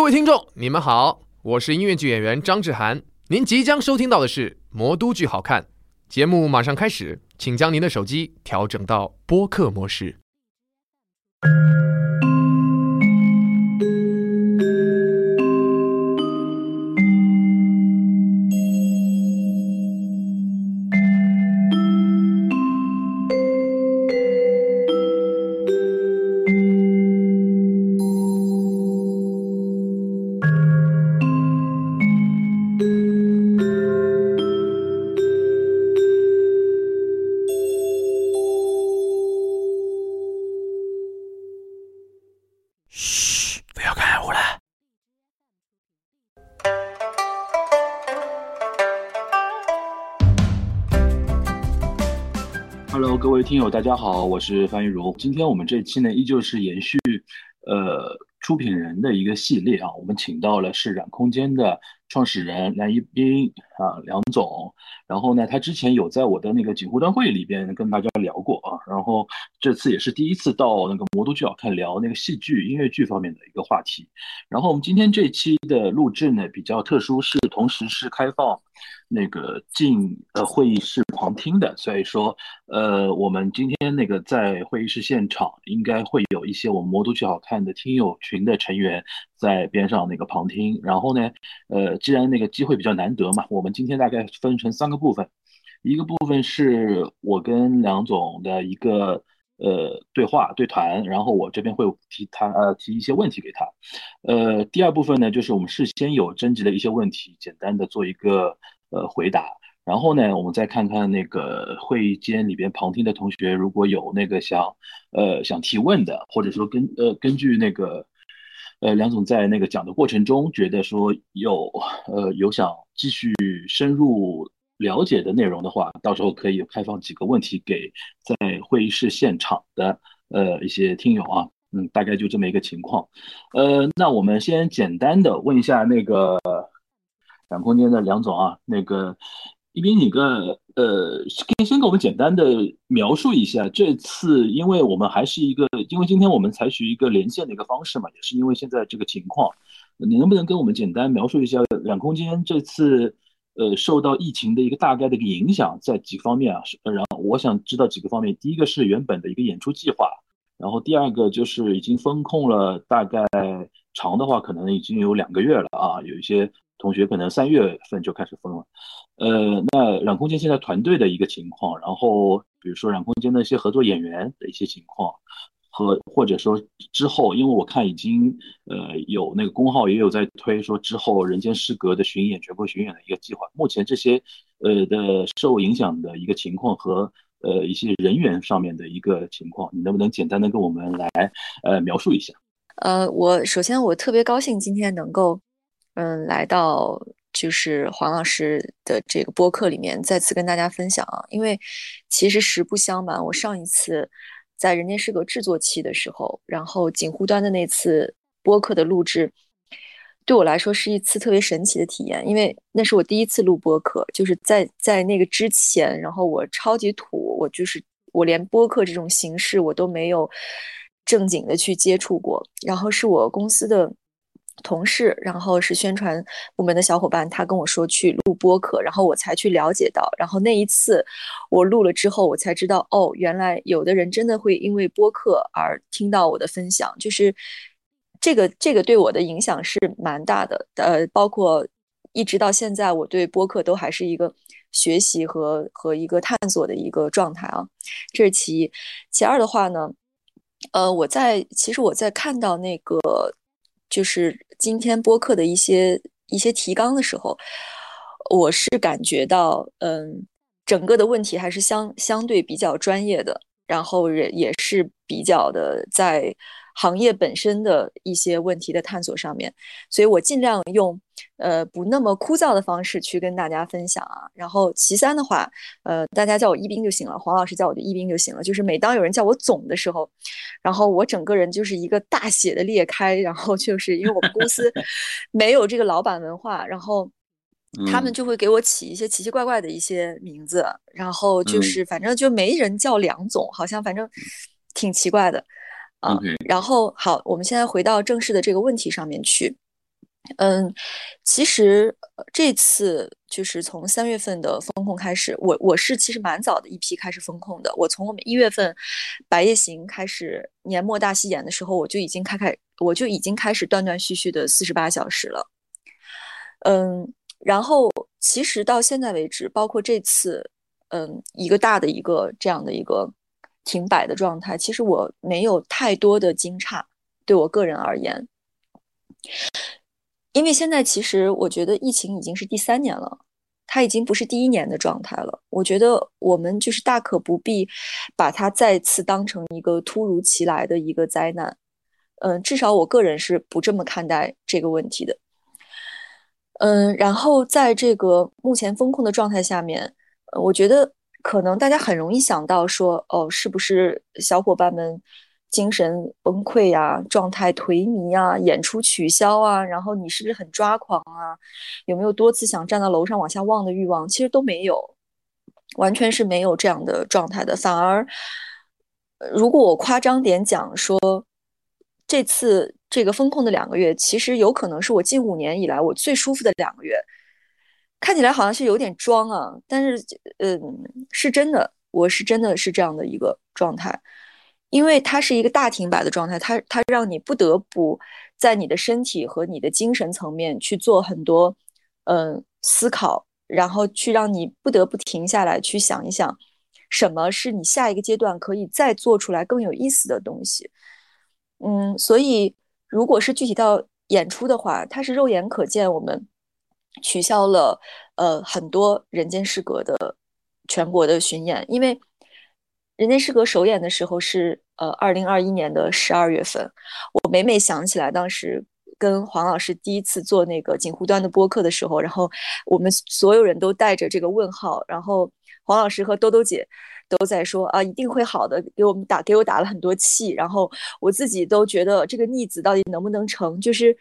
各位听众，你们好，我是音乐剧演员张志涵。您即将收听到的是《魔都剧好看》节目，马上开始，请将您的手机调整到播客模式。听友，大家好，我是范玉茹。今天我们这期呢，依旧是延续呃出品人的一个系列啊，我们请到了是染空间的创始人梁一斌啊，梁总。然后呢，他之前有在我的那个锦湖端会里边跟大家聊过啊，然后这次也是第一次到那个魔都剧好看聊那个戏剧、音乐剧方面的一个话题。然后我们今天这期的录制呢比较特殊，是同时是开放那个进呃会议室旁听的，所以说呃我们今天那个在会议室现场应该会有一些我们魔都剧好看的听友群的成员在边上那个旁听。然后呢，呃既然那个机会比较难得嘛，我们今天大概分成三个部分，一个部分是我跟梁总的一个。呃，对话对谈，然后我这边会提他呃提一些问题给他，呃，第二部分呢，就是我们事先有征集的一些问题，简单的做一个呃回答，然后呢，我们再看看那个会议间里边旁听的同学，如果有那个想呃想提问的，或者说根呃根据那个呃梁总在那个讲的过程中觉得说有呃有想继续深入。了解的内容的话，到时候可以开放几个问题给在会议室现场的呃一些听友啊，嗯，大概就这么一个情况。呃，那我们先简单的问一下那个染空间的梁总啊，那个一斌，你个呃，可以先给我们简单的描述一下这次，因为我们还是一个，因为今天我们采取一个连线的一个方式嘛，也是因为现在这个情况，你能不能跟我们简单描述一下染空间这次？呃，受到疫情的一个大概的一个影响，在几方面啊，然后我想知道几个方面。第一个是原本的一个演出计划，然后第二个就是已经封控了，大概长的话可能已经有两个月了啊，有一些同学可能三月份就开始封了。呃，那染空间现在团队的一个情况，然后比如说染空间的一些合作演员的一些情况。和或者说之后，因为我看已经呃有那个公号也有在推说之后人间失格的巡演全国巡演的一个计划。目前这些呃的受影响的一个情况和呃一些人员上面的一个情况，你能不能简单的跟我们来呃描述一下？呃，我首先我特别高兴今天能够嗯来到就是黄老师的这个播客里面再次跟大家分享啊，因为其实实不相瞒，我上一次。在人间失格制作期的时候，然后锦湖端的那次播客的录制，对我来说是一次特别神奇的体验，因为那是我第一次录播客，就是在在那个之前，然后我超级土，我就是我连播客这种形式我都没有正经的去接触过，然后是我公司的。同事，然后是宣传部门的小伙伴，他跟我说去录播客，然后我才去了解到，然后那一次我录了之后，我才知道，哦，原来有的人真的会因为播客而听到我的分享，就是这个这个对我的影响是蛮大的，呃，包括一直到现在，我对播客都还是一个学习和和一个探索的一个状态啊，这是其一，其二的话呢，呃，我在其实我在看到那个。就是今天播客的一些一些提纲的时候，我是感觉到，嗯，整个的问题还是相相对比较专业的，然后也也是比较的在行业本身的一些问题的探索上面，所以我尽量用呃不那么枯燥的方式去跟大家分享啊。然后其三的话，呃，大家叫我一斌就行了，黄老师叫我就一斌就行了。就是每当有人叫我总的时候，然后我整个人就是一个大写的裂开，然后就是因为我们公司 没有这个老板文化，然后他们就会给我起一些奇奇怪怪的一些名字，然后就是反正就没人叫梁总，好像反正挺奇怪的。啊，然后好，我们现在回到正式的这个问题上面去。嗯，其实这次就是从三月份的风控开始，我我是其实蛮早的一批开始风控的。我从我们一月份《白夜行》开始年末大戏演的时候，我就已经开开，我就已经开始断断续续的四十八小时了。嗯，然后其实到现在为止，包括这次，嗯，一个大的一个这样的一个停摆的状态，其实我没有太多的惊诧，对我个人而言。因为现在其实我觉得疫情已经是第三年了，它已经不是第一年的状态了。我觉得我们就是大可不必把它再次当成一个突如其来的一个灾难。嗯，至少我个人是不这么看待这个问题的。嗯，然后在这个目前风控的状态下面，我觉得可能大家很容易想到说，哦，是不是小伙伴们？精神崩溃呀，状态颓靡啊，演出取消啊，然后你是不是很抓狂啊？有没有多次想站到楼上往下望的欲望？其实都没有，完全是没有这样的状态的。反而，如果我夸张点讲说，这次这个风控的两个月，其实有可能是我近五年以来我最舒服的两个月。看起来好像是有点装啊，但是，嗯，是真的，我是真的是这样的一个状态。因为它是一个大停摆的状态，它它让你不得不在你的身体和你的精神层面去做很多嗯思考，然后去让你不得不停下来去想一想，什么是你下一个阶段可以再做出来更有意思的东西。嗯，所以如果是具体到演出的话，它是肉眼可见，我们取消了呃很多人间失格的全国的巡演，因为。人间失格首演的时候是呃二零二一年的十二月份，我每每想起来当时跟黄老师第一次做那个锦湖端的播客的时候，然后我们所有人都带着这个问号，然后黄老师和兜兜姐都在说啊一定会好的，给我们打给我打了很多气，然后我自己都觉得这个逆子到底能不能成？就是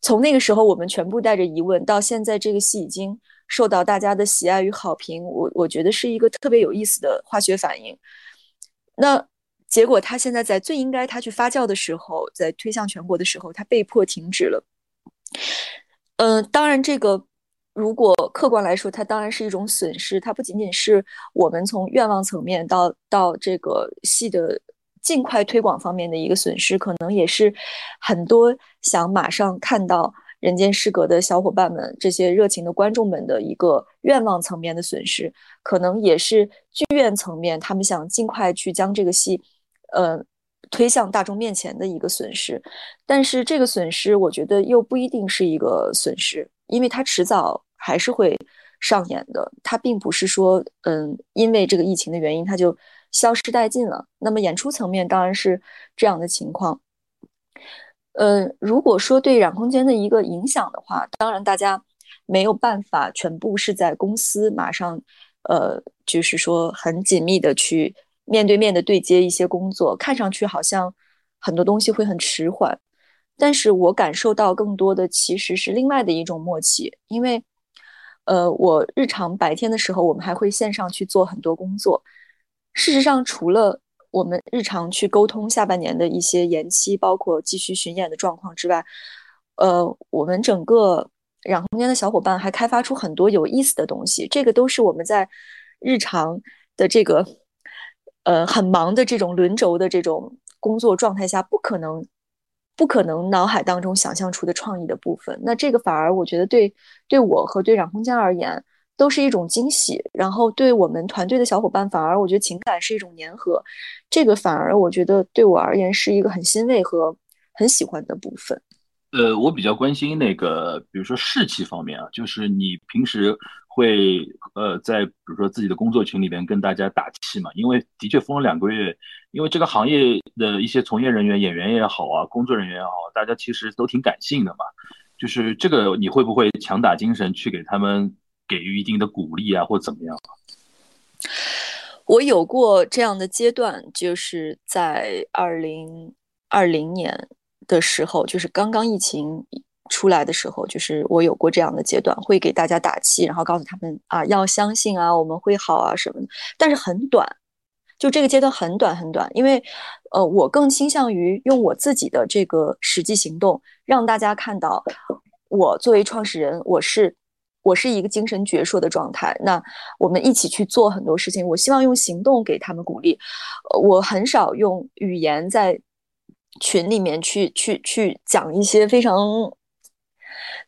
从那个时候我们全部带着疑问，到现在这个戏已经受到大家的喜爱与好评，我我觉得是一个特别有意思的化学反应。那结果，他现在在最应该他去发酵的时候，在推向全国的时候，他被迫停止了。嗯，当然，这个如果客观来说，它当然是一种损失。它不仅仅是我们从愿望层面到到这个戏的尽快推广方面的一个损失，可能也是很多想马上看到。人间失格的小伙伴们，这些热情的观众们的一个愿望层面的损失，可能也是剧院层面他们想尽快去将这个戏，呃，推向大众面前的一个损失。但是这个损失，我觉得又不一定是一个损失，因为它迟早还是会上演的。它并不是说，嗯，因为这个疫情的原因，它就消失殆尽了。那么演出层面当然是这样的情况。呃，如果说对染空间的一个影响的话，当然大家没有办法全部是在公司马上，呃，就是说很紧密的去面对面的对接一些工作，看上去好像很多东西会很迟缓，但是我感受到更多的其实是另外的一种默契，因为，呃，我日常白天的时候，我们还会线上去做很多工作，事实上除了。我们日常去沟通下半年的一些延期，包括继续巡演的状况之外，呃，我们整个染空间的小伙伴还开发出很多有意思的东西，这个都是我们在日常的这个呃很忙的这种轮轴的这种工作状态下不可能不可能脑海当中想象出的创意的部分。那这个反而我觉得对对我和对染空间而言。都是一种惊喜，然后对我们团队的小伙伴，反而我觉得情感是一种粘合，这个反而我觉得对我而言是一个很欣慰和很喜欢的部分。呃，我比较关心那个，比如说士气方面啊，就是你平时会呃在比如说自己的工作群里边跟大家打气嘛？因为的确封了两个月，因为这个行业的一些从业人员、演员也好啊，工作人员也好，大家其实都挺感性的嘛。就是这个你会不会强打精神去给他们？给予一定的鼓励啊，或怎么样？我有过这样的阶段，就是在二零二零年的时候，就是刚刚疫情出来的时候，就是我有过这样的阶段，会给大家打气，然后告诉他们啊，要相信啊，我们会好啊什么的。但是很短，就这个阶段很短很短，因为呃，我更倾向于用我自己的这个实际行动，让大家看到。我作为创始人，我是我是一个精神矍铄的状态。那我们一起去做很多事情，我希望用行动给他们鼓励。我很少用语言在群里面去去去讲一些非常。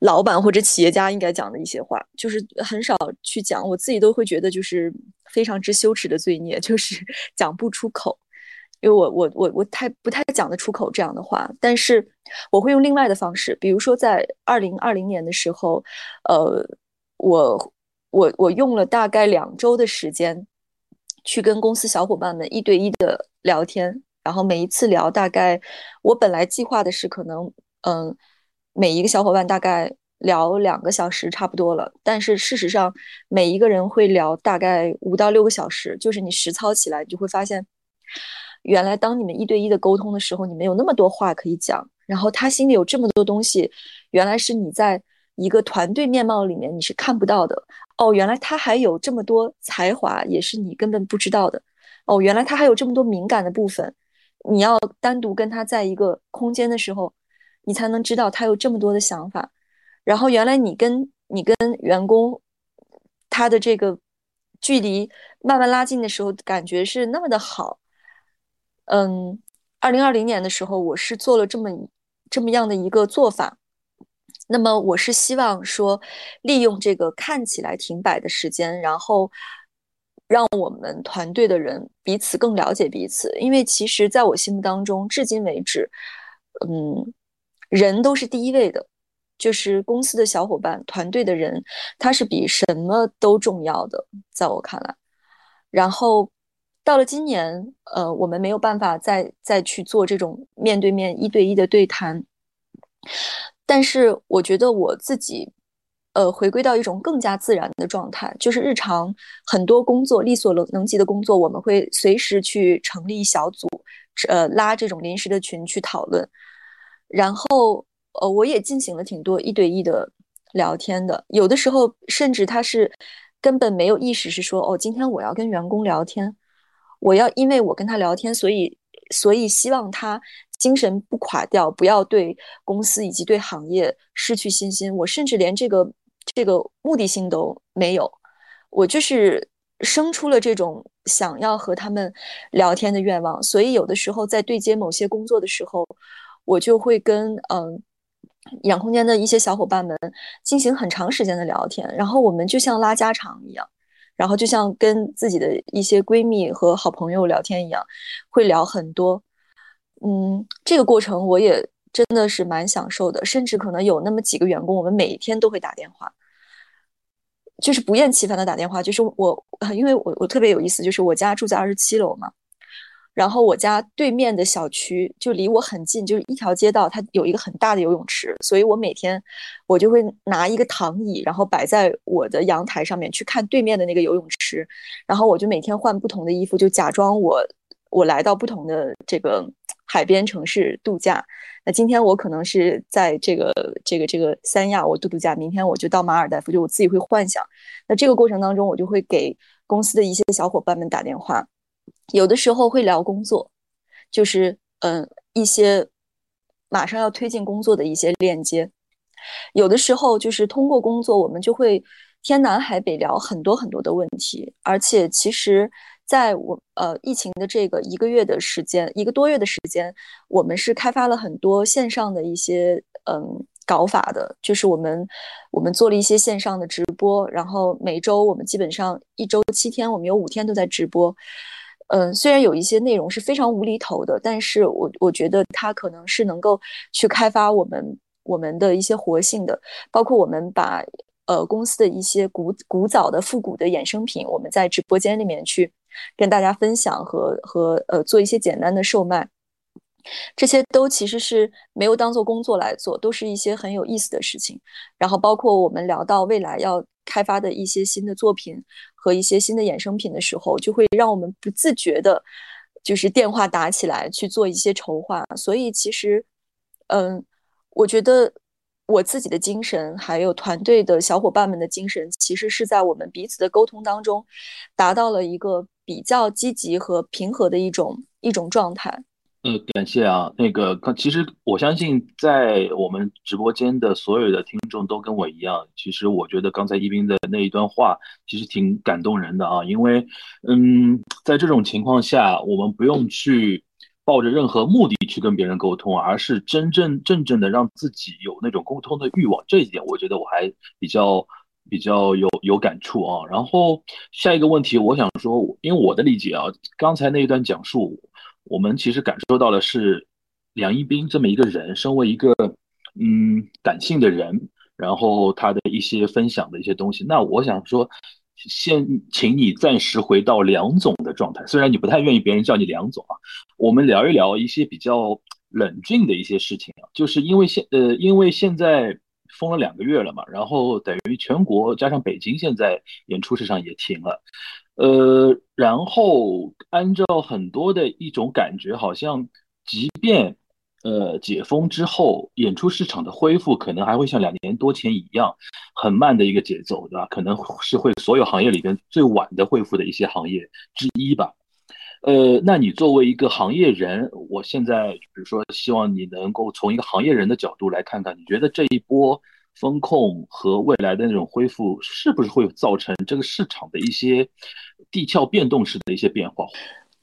老板或者企业家应该讲的一些话，就是很少去讲，我自己都会觉得就是非常之羞耻的罪孽，就是讲不出口，因为我我我我太不太讲得出口这样的话，但是我会用另外的方式，比如说在二零二零年的时候，呃，我我我用了大概两周的时间，去跟公司小伙伴们一对一的聊天，然后每一次聊大概我本来计划的是可能嗯。每一个小伙伴大概聊两个小时差不多了，但是事实上每一个人会聊大概五到六个小时。就是你实操起来，你就会发现，原来当你们一对一的沟通的时候，你们有那么多话可以讲，然后他心里有这么多东西，原来是你在一个团队面貌里面你是看不到的。哦，原来他还有这么多才华，也是你根本不知道的。哦，原来他还有这么多敏感的部分，你要单独跟他在一个空间的时候。你才能知道他有这么多的想法，然后原来你跟你跟员工他的这个距离慢慢拉近的时候，感觉是那么的好。嗯，二零二零年的时候，我是做了这么这么样的一个做法。那么我是希望说，利用这个看起来停摆的时间，然后让我们团队的人彼此更了解彼此，因为其实在我心目当中，至今为止，嗯。人都是第一位的，就是公司的小伙伴、团队的人，他是比什么都重要的，在我看来。然后到了今年，呃，我们没有办法再再去做这种面对面一对一的对谈，但是我觉得我自己，呃，回归到一种更加自然的状态，就是日常很多工作力所能能及的工作，我们会随时去成立小组，呃，拉这种临时的群去讨论。然后，呃，我也进行了挺多一对一的聊天的，有的时候甚至他是根本没有意识，是说哦，今天我要跟员工聊天，我要因为我跟他聊天，所以所以希望他精神不垮掉，不要对公司以及对行业失去信心。我甚至连这个这个目的性都没有，我就是生出了这种想要和他们聊天的愿望。所以有的时候在对接某些工作的时候。我就会跟嗯，养空间的一些小伙伴们进行很长时间的聊天，然后我们就像拉家常一样，然后就像跟自己的一些闺蜜和好朋友聊天一样，会聊很多。嗯，这个过程我也真的是蛮享受的，甚至可能有那么几个员工，我们每天都会打电话，就是不厌其烦的打电话。就是我，因为我我特别有意思，就是我家住在二十七楼嘛。然后我家对面的小区就离我很近，就是一条街道，它有一个很大的游泳池，所以我每天我就会拿一个躺椅，然后摆在我的阳台上面去看对面的那个游泳池，然后我就每天换不同的衣服，就假装我我来到不同的这个海边城市度假。那今天我可能是在这个这个这个三亚我度度假，明天我就到马尔代夫，就我自己会幻想。那这个过程当中，我就会给公司的一些小伙伴们打电话。有的时候会聊工作，就是嗯一些马上要推进工作的一些链接。有的时候就是通过工作，我们就会天南海北聊很多很多的问题。而且其实，在我呃疫情的这个一个月的时间，一个多月的时间，我们是开发了很多线上的一些嗯搞法的。就是我们我们做了一些线上的直播，然后每周我们基本上一周七天，我们有五天都在直播。嗯，虽然有一些内容是非常无厘头的，但是我我觉得它可能是能够去开发我们我们的一些活性的，包括我们把呃公司的一些古古早的复古的衍生品，我们在直播间里面去跟大家分享和和呃做一些简单的售卖。这些都其实是没有当做工作来做，都是一些很有意思的事情。然后包括我们聊到未来要开发的一些新的作品和一些新的衍生品的时候，就会让我们不自觉的，就是电话打起来去做一些筹划。所以其实，嗯，我觉得我自己的精神，还有团队的小伙伴们的精神，其实是在我们彼此的沟通当中，达到了一个比较积极和平和的一种一种状态。呃，感谢啊，那个，其实我相信在我们直播间的所有的听众都跟我一样，其实我觉得刚才一斌的那一段话其实挺感动人的啊，因为，嗯，在这种情况下，我们不用去抱着任何目的去跟别人沟通，而是真正正正的让自己有那种沟通的欲望，这一点我觉得我还比较比较有有感触啊。然后下一个问题，我想说，因为我的理解啊，刚才那一段讲述。我们其实感受到的是梁一斌这么一个人，身为一个嗯感性的人，然后他的一些分享的一些东西。那我想说，先请你暂时回到梁总的状态，虽然你不太愿意别人叫你梁总啊，我们聊一聊一些比较冷峻的一些事情啊，就是因为现呃因为现在封了两个月了嘛，然后等于全国加上北京现在演出市场也停了。呃，然后按照很多的一种感觉，好像即便呃解封之后，演出市场的恢复可能还会像两年多前一样，很慢的一个节奏，对吧？可能是会所有行业里边最晚的恢复的一些行业之一吧。呃，那你作为一个行业人，我现在比如说希望你能够从一个行业人的角度来看看，你觉得这一波？风控和未来的那种恢复，是不是会造成这个市场的一些地壳变动式的一些变化？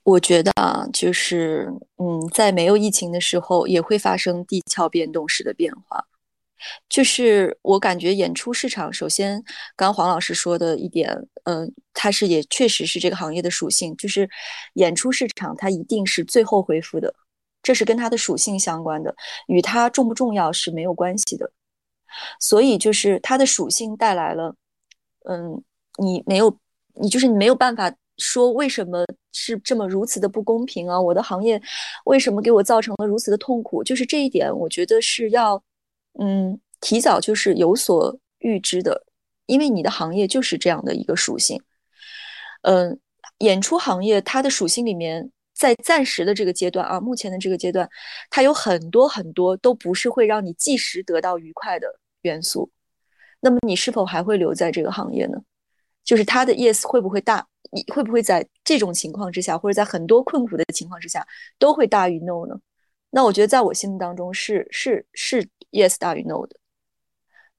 我觉得啊，就是嗯，在没有疫情的时候，也会发生地壳变动式的变化。就是我感觉演出市场，首先，刚黄老师说的一点，嗯，它是也确实是这个行业的属性，就是演出市场它一定是最后恢复的，这是跟它的属性相关的，与它重不重要是没有关系的。所以就是它的属性带来了，嗯，你没有，你就是你没有办法说为什么是这么如此的不公平啊？我的行业为什么给我造成了如此的痛苦？就是这一点，我觉得是要，嗯，提早就是有所预知的，因为你的行业就是这样的一个属性，嗯，演出行业它的属性里面。在暂时的这个阶段啊，目前的这个阶段，它有很多很多都不是会让你即时得到愉快的元素。那么你是否还会留在这个行业呢？就是他的 yes 会不会大？会不会在这种情况之下，或者在很多困苦的情况之下，都会大于 no 呢？那我觉得在我心目当中是是是 yes 大于 no 的，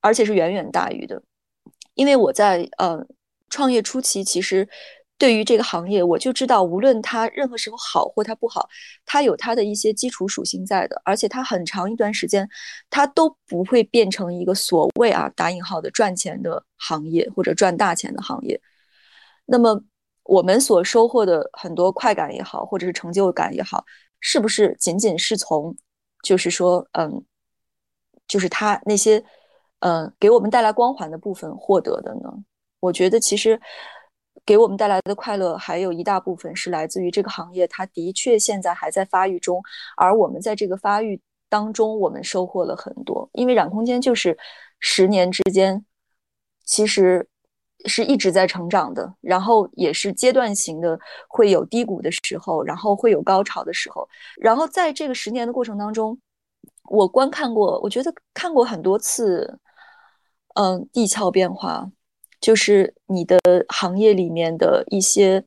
而且是远远大于的。因为我在呃创业初期，其实。对于这个行业，我就知道，无论它任何时候好或它不好，它有它的一些基础属性在的，而且它很长一段时间，它都不会变成一个所谓啊打引号的赚钱的行业或者赚大钱的行业。那么我们所收获的很多快感也好，或者是成就感也好，是不是仅仅是从，就是说，嗯，就是它那些，嗯，给我们带来光环的部分获得的呢？我觉得其实。给我们带来的快乐还有一大部分是来自于这个行业，它的确现在还在发育中，而我们在这个发育当中，我们收获了很多。因为染空间就是十年之间，其实是一直在成长的，然后也是阶段型的，会有低谷的时候，然后会有高潮的时候。然后在这个十年的过程当中，我观看过，我觉得看过很多次，嗯，地壳变化。就是你的行业里面的一些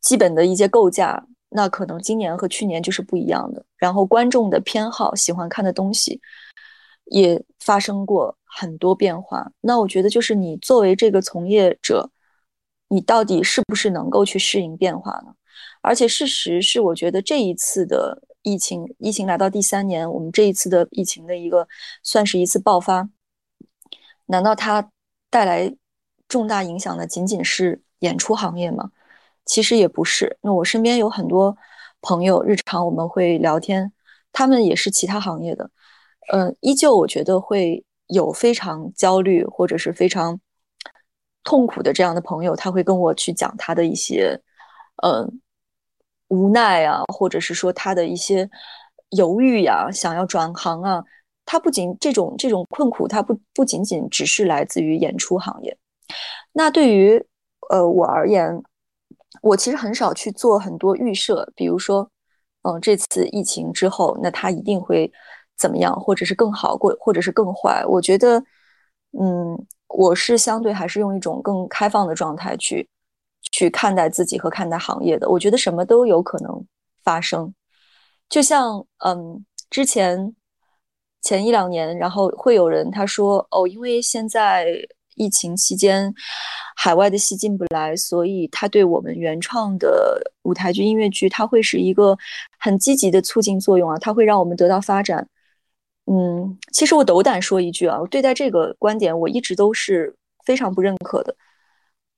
基本的一些构架，那可能今年和去年就是不一样的。然后观众的偏好、喜欢看的东西也发生过很多变化。那我觉得，就是你作为这个从业者，你到底是不是能够去适应变化呢？而且事实是，我觉得这一次的疫情，疫情来到第三年，我们这一次的疫情的一个算是一次爆发，难道它？带来重大影响的仅仅是演出行业吗？其实也不是。那我身边有很多朋友，日常我们会聊天，他们也是其他行业的，嗯，依旧我觉得会有非常焦虑或者是非常痛苦的这样的朋友，他会跟我去讲他的一些嗯无奈啊，或者是说他的一些犹豫呀，想要转行啊。它不仅这种这种困苦，它不不仅仅只是来自于演出行业。那对于呃我而言，我其实很少去做很多预设，比如说，嗯，这次疫情之后，那它一定会怎么样，或者是更好，或或者是更坏。我觉得，嗯，我是相对还是用一种更开放的状态去去看待自己和看待行业的。我觉得什么都有可能发生。就像嗯，之前前一两年，然后会有人他说哦，因为现在疫情期间海外的戏进不来，所以他对我们原创的舞台剧、音乐剧，它会是一个很积极的促进作用啊，它会让我们得到发展。嗯，其实我斗胆说一句啊，我对待这个观点，我一直都是非常不认可的。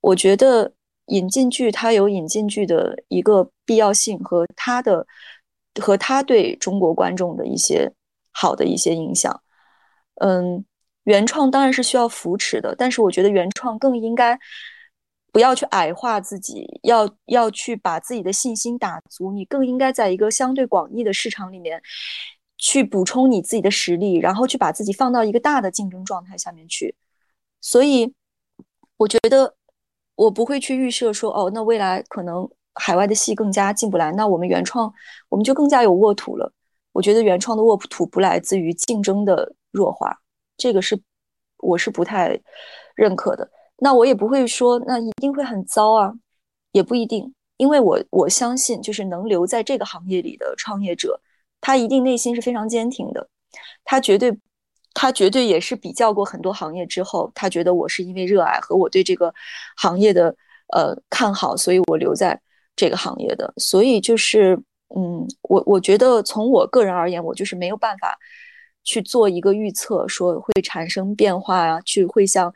我觉得引进剧它有引进剧的一个必要性和它的和它对中国观众的一些好的一些影响。嗯，原创当然是需要扶持的，但是我觉得原创更应该不要去矮化自己，要要去把自己的信心打足。你更应该在一个相对广义的市场里面。去补充你自己的实力，然后去把自己放到一个大的竞争状态下面去。所以，我觉得我不会去预设说，哦，那未来可能海外的戏更加进不来，那我们原创我们就更加有沃土了。我觉得原创的沃土不来自于竞争的弱化，这个是我是不太认可的。那我也不会说，那一定会很糟啊，也不一定，因为我我相信，就是能留在这个行业里的创业者。他一定内心是非常坚挺的，他绝对，他绝对也是比较过很多行业之后，他觉得我是因为热爱和我对这个行业的呃看好，所以我留在这个行业的。所以就是，嗯，我我觉得从我个人而言，我就是没有办法去做一个预测，说会产生变化啊，去会像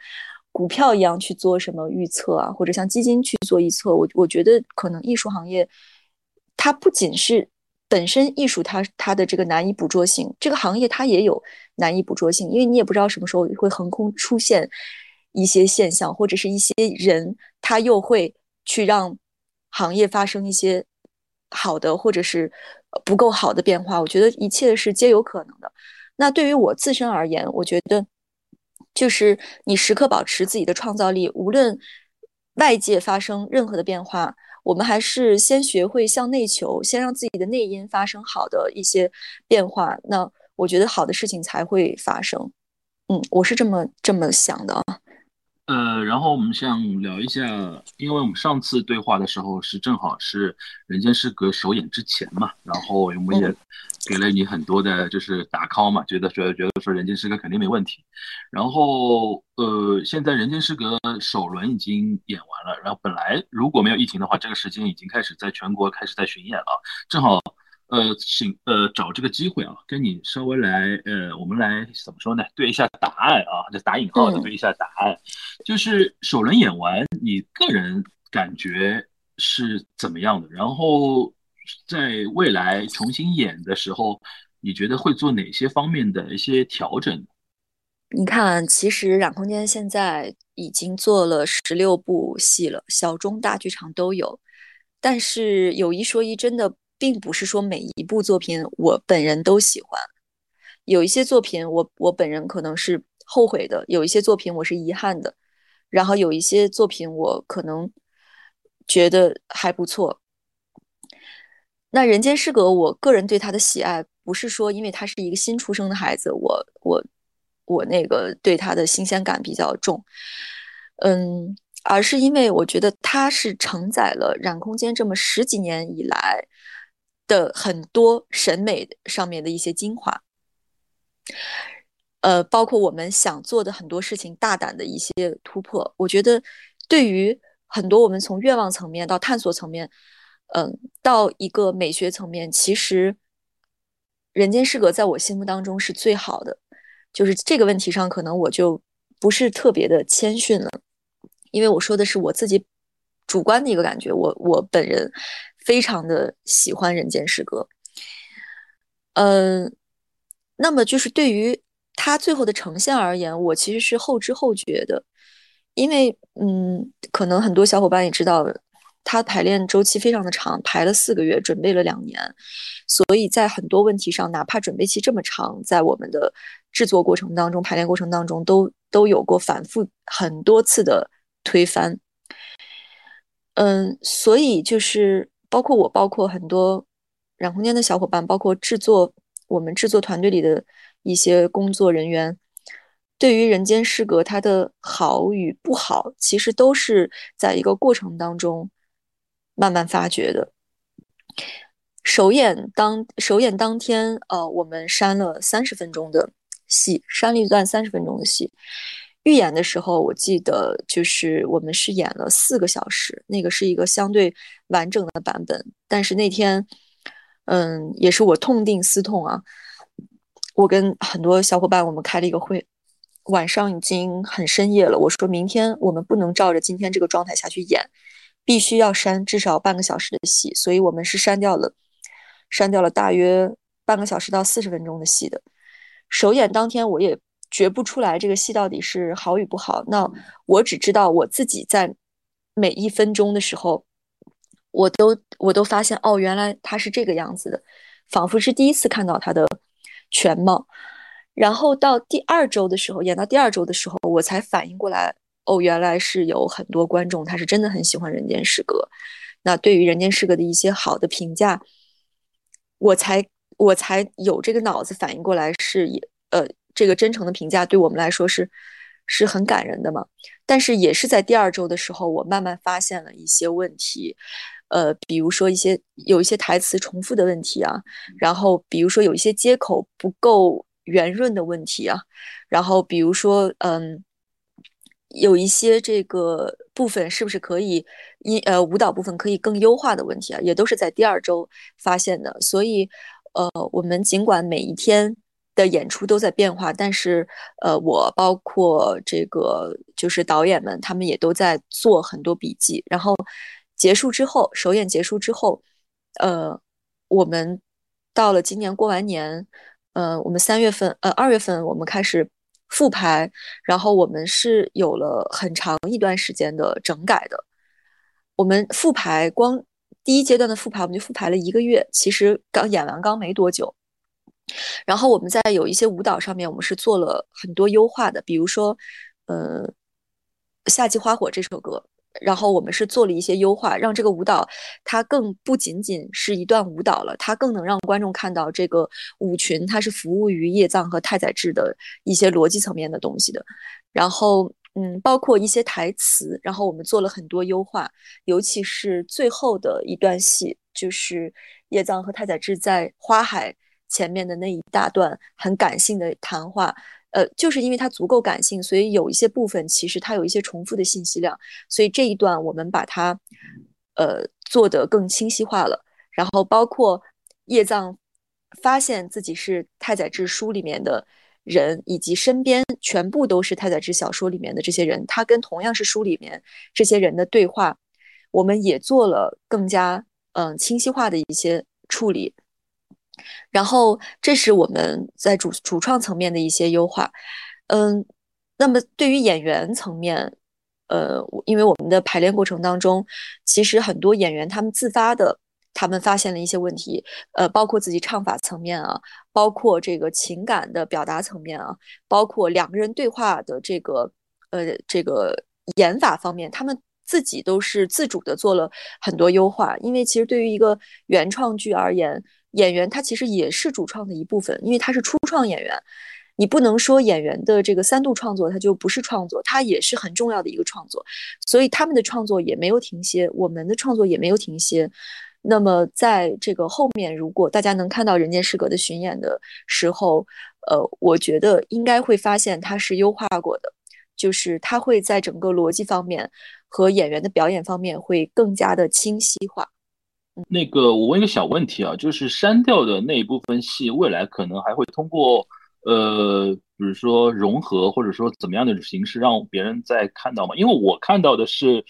股票一样去做什么预测啊，或者像基金去做预测。我我觉得可能艺术行业，它不仅是。本身艺术它它的这个难以捕捉性，这个行业它也有难以捕捉性，因为你也不知道什么时候会横空出现一些现象，或者是一些人，他又会去让行业发生一些好的或者是不够好的变化。我觉得一切是皆有可能的。那对于我自身而言，我觉得就是你时刻保持自己的创造力，无论外界发生任何的变化。我们还是先学会向内求，先让自己的内因发生好的一些变化，那我觉得好的事情才会发生。嗯，我是这么这么想的啊。呃，然后我们想聊一下，因为我们上次对话的时候是正好是《人间失格》首演之前嘛，然后我们也给了你很多的，就是打 call 嘛，觉得觉得觉得说《人间失格》肯定没问题。然后呃，现在《人间失格》首轮已经演完了，然后本来如果没有疫情的话，这个时间已经开始在全国开始在巡演了，正好。呃，请呃找这个机会啊，跟你稍微来呃，我们来怎么说呢？对一下答案啊，就打引号的对一下答案。就是首轮演完，你个人感觉是怎么样的？然后在未来重新演的时候，你觉得会做哪些方面的一些调整？你看，其实染空间现在已经做了十六部戏了，小中大剧场都有。但是有一说一，真的。并不是说每一部作品我本人都喜欢，有一些作品我我本人可能是后悔的，有一些作品我是遗憾的，然后有一些作品我可能觉得还不错。那《人间失格》，我个人对他的喜爱不是说因为他是一个新出生的孩子，我我我那个对他的新鲜感比较重，嗯，而是因为我觉得他是承载了染空间这么十几年以来。的很多审美上面的一些精华，呃，包括我们想做的很多事情，大胆的一些突破。我觉得，对于很多我们从愿望层面到探索层面，嗯，到一个美学层面，其实《人间失格》在我心目当中是最好的。就是这个问题上，可能我就不是特别的谦逊了，因为我说的是我自己主观的一个感觉，我我本人。非常的喜欢《人间失格》，嗯，那么就是对于他最后的呈现而言，我其实是后知后觉的，因为嗯，可能很多小伙伴也知道，他排练周期非常的长，排了四个月，准备了两年，所以在很多问题上，哪怕准备期这么长，在我们的制作过程当中、排练过程当中，都都有过反复很多次的推翻，嗯，所以就是。包括我，包括很多染空间的小伙伴，包括制作我们制作团队里的一些工作人员，对于《人间失格》它的好与不好，其实都是在一个过程当中慢慢发掘的。首演当首演当天，呃，我们删了三十分钟的戏，删了一段三十分钟的戏。预演的时候，我记得就是我们是演了四个小时，那个是一个相对完整的版本。但是那天，嗯，也是我痛定思痛啊，我跟很多小伙伴我们开了一个会，晚上已经很深夜了。我说明天我们不能照着今天这个状态下去演，必须要删至少半个小时的戏，所以我们是删掉了，删掉了大约半个小时到四十分钟的戏的。首演当天我也。觉不出来这个戏到底是好与不好。那我只知道我自己在每一分钟的时候，我都我都发现哦，原来他是这个样子的，仿佛是第一次看到他的全貌。然后到第二周的时候，演到第二周的时候，我才反应过来，哦，原来是有很多观众他是真的很喜欢《人间失格》。那对于《人间失格》的一些好的评价，我才我才有这个脑子反应过来是也呃。这个真诚的评价对我们来说是是很感人的嘛？但是也是在第二周的时候，我慢慢发现了一些问题，呃，比如说一些有一些台词重复的问题啊，然后比如说有一些接口不够圆润的问题啊，然后比如说嗯，有一些这个部分是不是可以一呃舞蹈部分可以更优化的问题啊，也都是在第二周发现的。所以呃，我们尽管每一天。的演出都在变化，但是，呃，我包括这个就是导演们，他们也都在做很多笔记。然后结束之后，首演结束之后，呃，我们到了今年过完年，呃，我们三月份，呃，二月份我们开始复排，然后我们是有了很长一段时间的整改的。我们复排光第一阶段的复排，我们就复排了一个月，其实刚演完刚没多久。然后我们在有一些舞蹈上面，我们是做了很多优化的，比如说，呃，《夏季花火》这首歌，然后我们是做了一些优化，让这个舞蹈它更不仅仅是一段舞蹈了，它更能让观众看到这个舞群它是服务于叶藏和太宰治的一些逻辑层面的东西的。然后，嗯，包括一些台词，然后我们做了很多优化，尤其是最后的一段戏，就是叶藏和太宰治在花海。前面的那一大段很感性的谈话，呃，就是因为它足够感性，所以有一些部分其实它有一些重复的信息量，所以这一段我们把它，呃，做得更清晰化了。然后包括叶藏发现自己是太宰治书里面的人，以及身边全部都是太宰治小说里面的这些人，他跟同样是书里面这些人的对话，我们也做了更加嗯清晰化的一些处理。然后，这是我们在主主创层面的一些优化，嗯，那么对于演员层面，呃，因为我们的排练过程当中，其实很多演员他们自发的，他们发现了一些问题，呃，包括自己唱法层面啊，包括这个情感的表达层面啊，包括两个人对话的这个，呃，这个演法方面，他们自己都是自主的做了很多优化，因为其实对于一个原创剧而言。演员他其实也是主创的一部分，因为他是初创演员，你不能说演员的这个三度创作他就不是创作，他也是很重要的一个创作，所以他们的创作也没有停歇，我们的创作也没有停歇。那么在这个后面，如果大家能看到《人间失格》的巡演的时候，呃，我觉得应该会发现它是优化过的，就是它会在整个逻辑方面和演员的表演方面会更加的清晰化。那个，我问一个小问题啊，就是删掉的那一部分戏，未来可能还会通过呃，比如说融合，或者说怎么样的形式让别人再看到吗？因为我看到的是，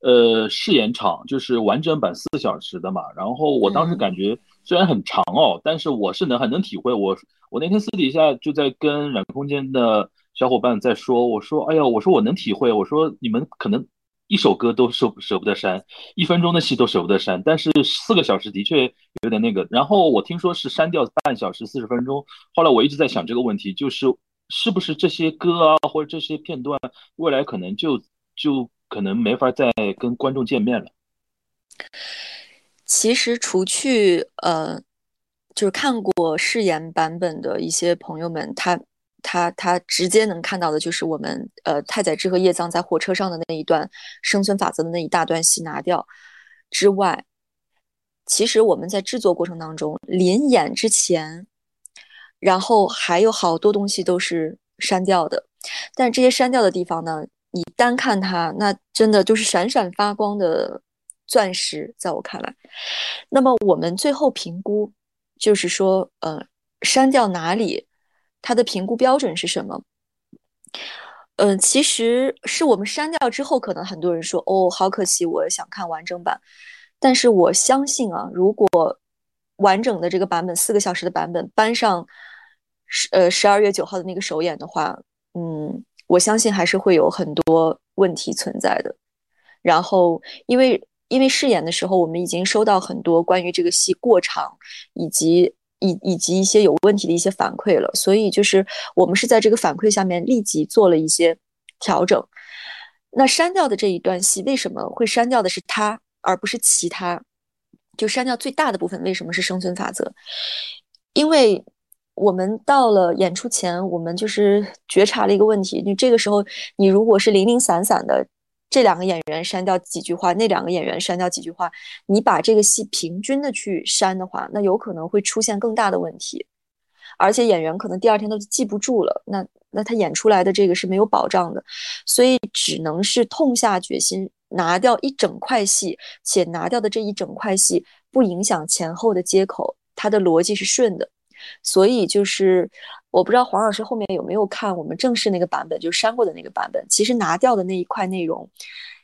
呃，试演场，就是完整版四小时的嘛。然后我当时感觉虽然很长哦，但是我是能很能体会。我我那天私底下就在跟软空间的小伙伴在说，我说，哎呀，我说我能体会，我说你们可能。一首歌都舍舍不得删，一分钟的戏都舍不得删，但是四个小时的确有点那个。然后我听说是删掉半小时四十分钟，后来我一直在想这个问题，就是是不是这些歌啊或者这些片段，未来可能就就可能没法再跟观众见面了。其实除去呃，就是看过试演版本的一些朋友们，他。他他直接能看到的就是我们呃太宰治和叶藏在火车上的那一段生存法则的那一大段戏拿掉之外，其实我们在制作过程当中，临演之前，然后还有好多东西都是删掉的。但这些删掉的地方呢，你单看它，那真的就是闪闪发光的钻石，在我看来。那么我们最后评估，就是说，呃，删掉哪里，它的评估标准是什么？嗯，其实是我们删掉之后，可能很多人说，哦，好可惜，我想看完整版。但是我相信啊，如果完整的这个版本四个小时的版本搬上十呃十二月九号的那个首演的话，嗯，我相信还是会有很多问题存在的。然后，因为因为试演的时候，我们已经收到很多关于这个戏过长以及以以及一些有问题的一些反馈了，所以就是我们是在这个反馈下面立即做了一些调整。那删掉的这一段戏为什么会删掉的是它？而不是其他，就删掉最大的部分。为什么是生存法则？因为我们到了演出前，我们就是觉察了一个问题：你这个时候，你如果是零零散散的，这两个演员删掉几句话，那两个演员删掉几句话，你把这个戏平均的去删的话，那有可能会出现更大的问题，而且演员可能第二天都记不住了。那那他演出来的这个是没有保障的，所以只能是痛下决心。拿掉一整块戏，且拿掉的这一整块戏不影响前后的接口，它的逻辑是顺的。所以就是我不知道黄老师后面有没有看我们正式那个版本，就删过的那个版本。其实拿掉的那一块内容，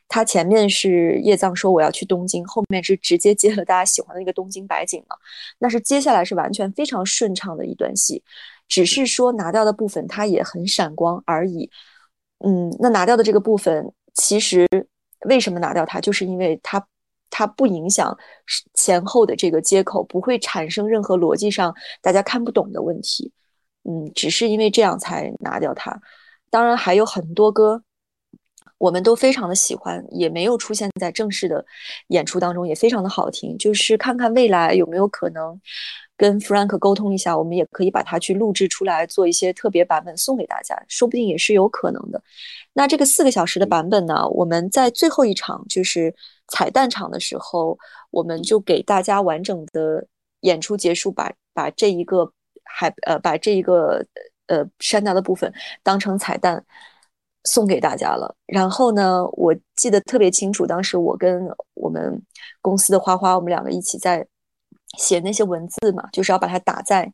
它前面是叶藏说我要去东京，后面是直接接了大家喜欢的那个东京白景了。那是接下来是完全非常顺畅的一段戏，只是说拿掉的部分它也很闪光而已。嗯，那拿掉的这个部分其实。为什么拿掉它？就是因为它，它不影响前后的这个接口，不会产生任何逻辑上大家看不懂的问题。嗯，只是因为这样才拿掉它。当然还有很多歌，我们都非常的喜欢，也没有出现在正式的演出当中，也非常的好听。就是看看未来有没有可能。跟 Frank 沟通一下，我们也可以把它去录制出来，做一些特别版本送给大家，说不定也是有可能的。那这个四个小时的版本呢？我们在最后一场就是彩蛋场的时候，我们就给大家完整的演出结束，把把这一个还呃把这一个呃删掉的部分当成彩蛋送给大家了。然后呢，我记得特别清楚，当时我跟我们公司的花花，我们两个一起在。写那些文字嘛，就是要把它打在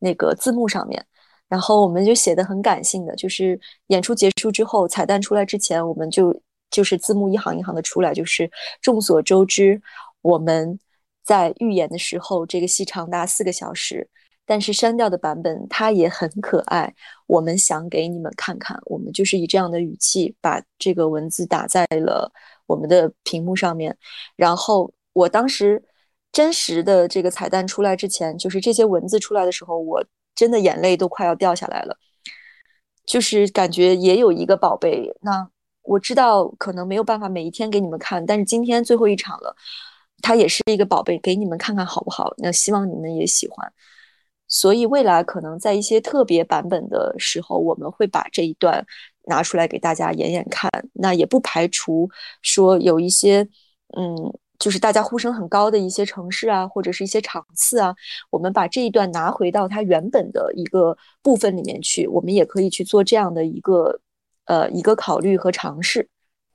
那个字幕上面。然后我们就写的很感性的，就是演出结束之后，彩蛋出来之前，我们就就是字幕一行一行的出来，就是众所周知，我们在预演的时候，这个戏长达四个小时，但是删掉的版本它也很可爱。我们想给你们看看，我们就是以这样的语气把这个文字打在了我们的屏幕上面。然后我当时。真实的这个彩蛋出来之前，就是这些文字出来的时候，我真的眼泪都快要掉下来了。就是感觉也有一个宝贝，那我知道可能没有办法每一天给你们看，但是今天最后一场了，它也是一个宝贝，给你们看看好不好？那希望你们也喜欢。所以未来可能在一些特别版本的时候，我们会把这一段拿出来给大家演演看。那也不排除说有一些，嗯。就是大家呼声很高的一些城市啊，或者是一些场次啊，我们把这一段拿回到它原本的一个部分里面去，我们也可以去做这样的一个呃一个考虑和尝试，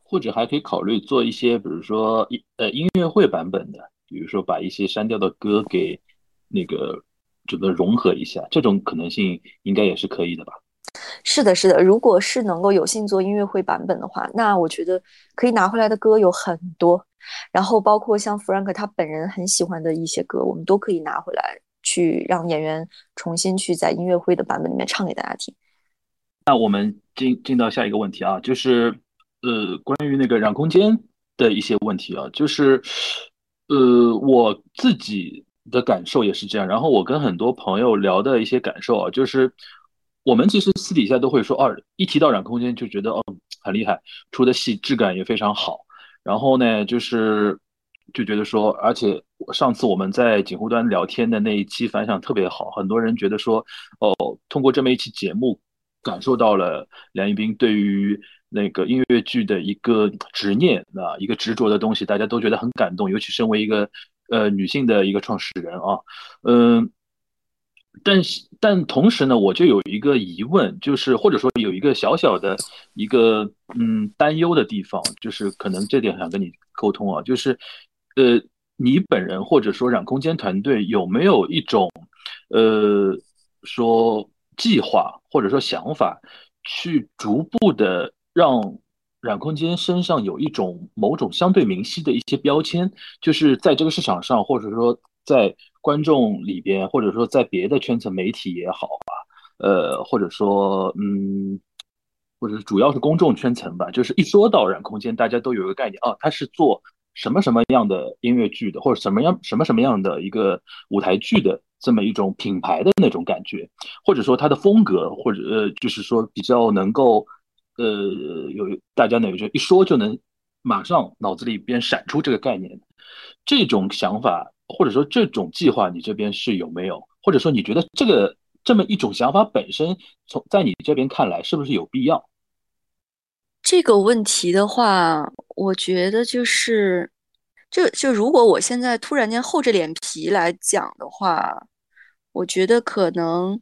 或者还可以考虑做一些，比如说音呃音乐会版本的，比如说把一些删掉的歌给那个这个融合一下，这种可能性应该也是可以的吧。是的，是的。如果是能够有幸做音乐会版本的话，那我觉得可以拿回来的歌有很多。然后包括像 Frank 他本人很喜欢的一些歌，我们都可以拿回来去让演员重新去在音乐会的版本里面唱给大家听。那我们进进到下一个问题啊，就是呃关于那个染空间的一些问题啊，就是呃我自己的感受也是这样。然后我跟很多朋友聊的一些感受啊，就是。我们其实私底下都会说，哦，一提到染空间就觉得哦很厉害，出的戏质感也非常好。然后呢，就是就觉得说，而且上次我们在锦湖端聊天的那一期反响特别好，很多人觉得说，哦，通过这么一期节目，感受到了梁一冰对于那个音乐剧的一个执念啊，一个执着的东西，大家都觉得很感动。尤其身为一个呃女性的一个创始人啊，嗯。但但同时呢，我就有一个疑问，就是或者说有一个小小的一个嗯担忧的地方，就是可能这点想跟你沟通啊，就是呃你本人或者说染空间团队有没有一种呃说计划或者说想法，去逐步的让染空间身上有一种某种相对明晰的一些标签，就是在这个市场上或者说在。观众里边，或者说在别的圈层媒体也好啊，呃，或者说嗯，或者主要是公众圈层吧，就是一说到染空间，大家都有一个概念啊，他是做什么什么样的音乐剧的，或者什么样什么什么样的一个舞台剧的这么一种品牌的那种感觉，或者说他的风格，或者呃，就是说比较能够呃有大家呢就一说就能马上脑子里边闪出这个概念，这种想法。或者说这种计划你这边是有没有？或者说你觉得这个这么一种想法本身，从在你这边看来是不是有必要？这个问题的话，我觉得就是，就就如果我现在突然间厚着脸皮来讲的话，我觉得可能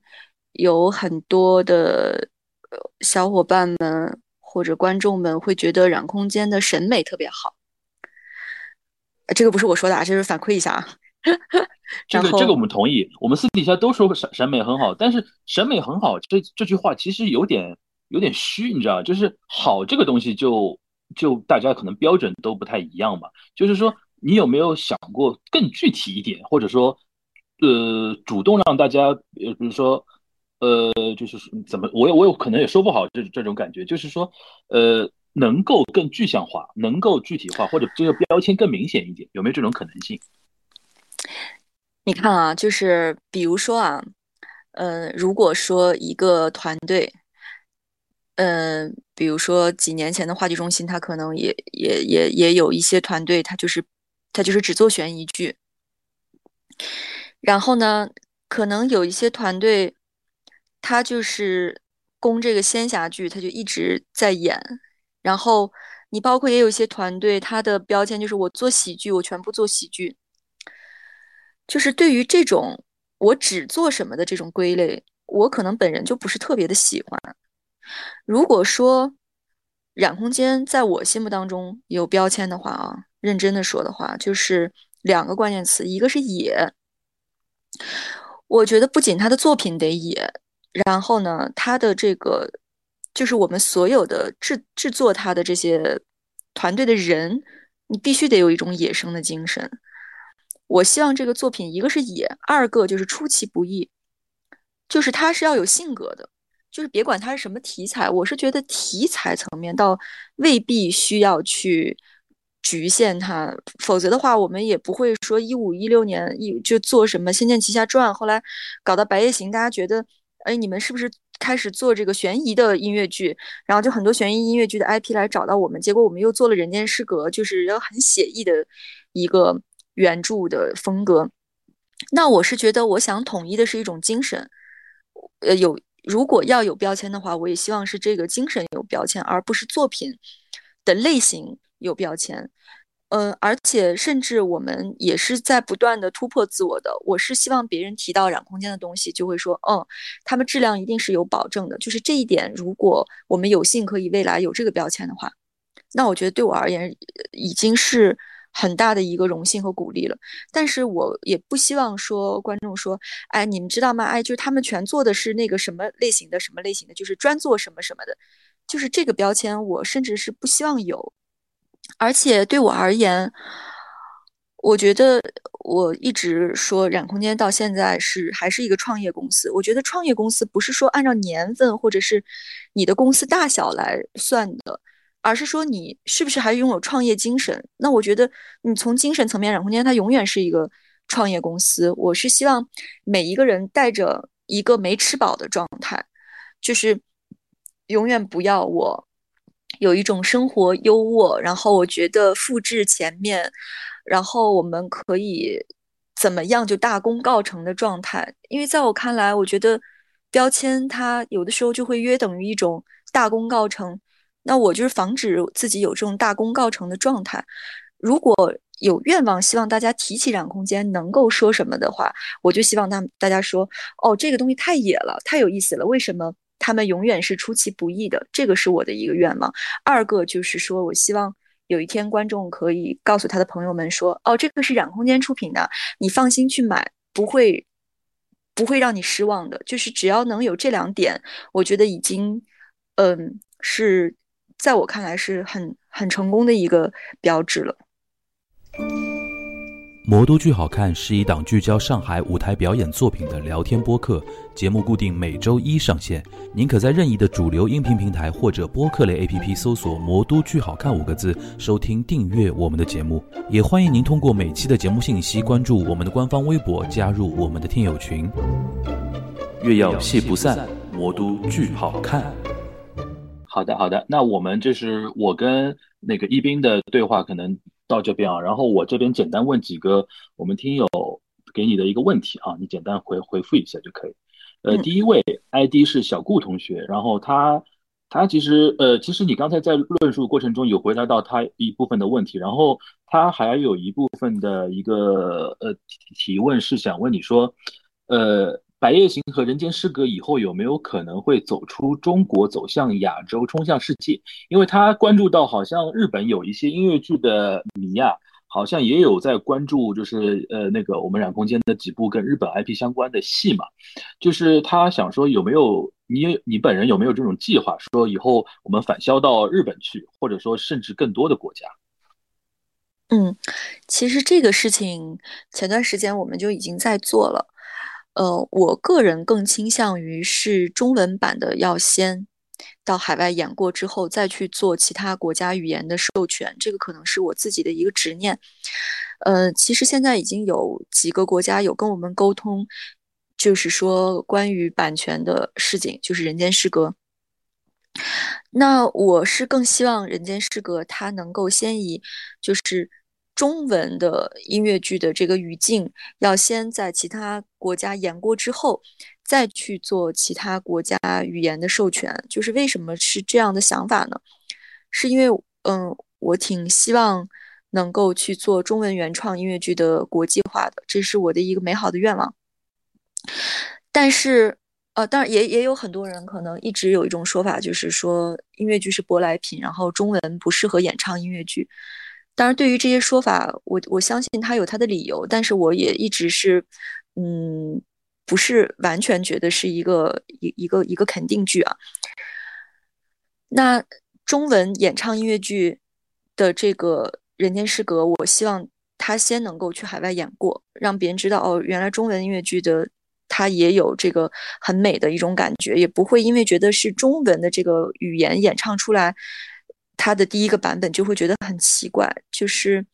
有很多的小伙伴们或者观众们会觉得染空间的审美特别好。这个不是我说的啊，这是反馈一下啊。这个这个我们同意，我们私底下都说审审美很好，但是审美很好这这句话其实有点有点虚，你知道就是好这个东西就就大家可能标准都不太一样嘛。就是说，你有没有想过更具体一点，或者说，呃，主动让大家，呃，比如说，呃，就是怎么，我我有可能也说不好这这种感觉，就是说，呃。能够更具象化，能够具体化，或者这个标签更明显一点，有没有这种可能性？你看啊，就是比如说啊，呃，如果说一个团队，嗯，比如说几年前的话剧中心，他可能也也也也有一些团队，他就是他就是只做悬疑剧，然后呢，可能有一些团队，他就是攻这个仙侠剧，他就一直在演。然后你包括也有一些团队，他的标签就是我做喜剧，我全部做喜剧。就是对于这种我只做什么的这种归类，我可能本人就不是特别的喜欢。如果说染空间在我心目当中有标签的话啊，认真的说的话，就是两个关键词，一个是野。我觉得不仅他的作品得野，然后呢，他的这个。就是我们所有的制制作它的这些团队的人，你必须得有一种野生的精神。我希望这个作品，一个是野，二个就是出其不意，就是它是要有性格的，就是别管它是什么题材。我是觉得题材层面倒未必需要去局限它，否则的话，我们也不会说一五一六年一就做什么《仙剑奇侠传》，后来搞到《白夜行》，大家觉得，哎，你们是不是？开始做这个悬疑的音乐剧，然后就很多悬疑音乐剧的 IP 来找到我们，结果我们又做了《人间失格》，就是要很写意的一个原著的风格。那我是觉得，我想统一的是一种精神，呃，有如果要有标签的话，我也希望是这个精神有标签，而不是作品的类型有标签。嗯，而且甚至我们也是在不断的突破自我的。我是希望别人提到染空间的东西，就会说，嗯，他们质量一定是有保证的。就是这一点，如果我们有幸可以未来有这个标签的话，那我觉得对我而言已经是很大的一个荣幸和鼓励了。但是我也不希望说观众说，哎，你们知道吗？哎，就是他们全做的是那个什么类型的什么类型的，就是专做什么什么的，就是这个标签，我甚至是不希望有。而且对我而言，我觉得我一直说染空间到现在是还是一个创业公司。我觉得创业公司不是说按照年份或者是你的公司大小来算的，而是说你是不是还拥有创业精神。那我觉得你从精神层面，染空间它永远是一个创业公司。我是希望每一个人带着一个没吃饱的状态，就是永远不要我。有一种生活优渥，然后我觉得复制前面，然后我们可以怎么样就大功告成的状态。因为在我看来，我觉得标签它有的时候就会约等于一种大功告成。那我就是防止自己有这种大功告成的状态。如果有愿望，希望大家提起染空间能够说什么的话，我就希望大大家说，哦，这个东西太野了，太有意思了，为什么他们永远是出其不意的？这个是我的一个愿望。二个就是说我希望有一天观众可以告诉他的朋友们说，哦，这个是染空间出品的，你放心去买，不会不会让你失望的。就是只要能有这两点，我觉得已经，嗯，是在我看来是很很成功的一个标志了。魔都剧好看是一档聚焦上海舞台表演作品的聊天播客，节目固定每周一上线。您可在任意的主流音频平台或者播客类 APP 搜索“魔都剧好看”五个字，收听订阅我们的节目。也欢迎您通过每期的节目信息关注我们的官方微博，加入我们的听友群。月要戏不散，魔都剧好看。好的，好的。那我们就是我跟那个一斌的对话，可能。到这边啊，然后我这边简单问几个我们听友给你的一个问题啊，你简单回回复一下就可以。呃，第一位 ID 是小顾同学，然后他他其实呃，其实你刚才在论述过程中有回答到他一部分的问题，然后他还有一部分的一个呃提问是想问你说，呃。《百叶行》和《人间失格》以后有没有可能会走出中国，走向亚洲，冲向世界？因为他关注到，好像日本有一些音乐剧的迷啊，好像也有在关注，就是呃那个我们染空间的几部跟日本 IP 相关的戏嘛。就是他想说，有没有你你本人有没有这种计划，说以后我们返销到日本去，或者说甚至更多的国家？嗯，其实这个事情前段时间我们就已经在做了。呃，我个人更倾向于是中文版的要先到海外演过之后，再去做其他国家语言的授权，这个可能是我自己的一个执念。呃，其实现在已经有几个国家有跟我们沟通，就是说关于版权的事情，就是《人间失格》。那我是更希望《人间失格》它能够先以就是。中文的音乐剧的这个语境，要先在其他国家演过之后，再去做其他国家语言的授权。就是为什么是这样的想法呢？是因为，嗯，我挺希望能够去做中文原创音乐剧的国际化的，这是我的一个美好的愿望。但是，呃，当然也也有很多人可能一直有一种说法，就是说音乐剧是舶来品，然后中文不适合演唱音乐剧。当然，对于这些说法，我我相信他有他的理由，但是我也一直是，嗯，不是完全觉得是一个一一个一个肯定句啊。那中文演唱音乐剧的这个《人间失格》，我希望他先能够去海外演过，让别人知道哦，原来中文音乐剧的它也有这个很美的一种感觉，也不会因为觉得是中文的这个语言演唱出来。他的第一个版本就会觉得很奇怪，就是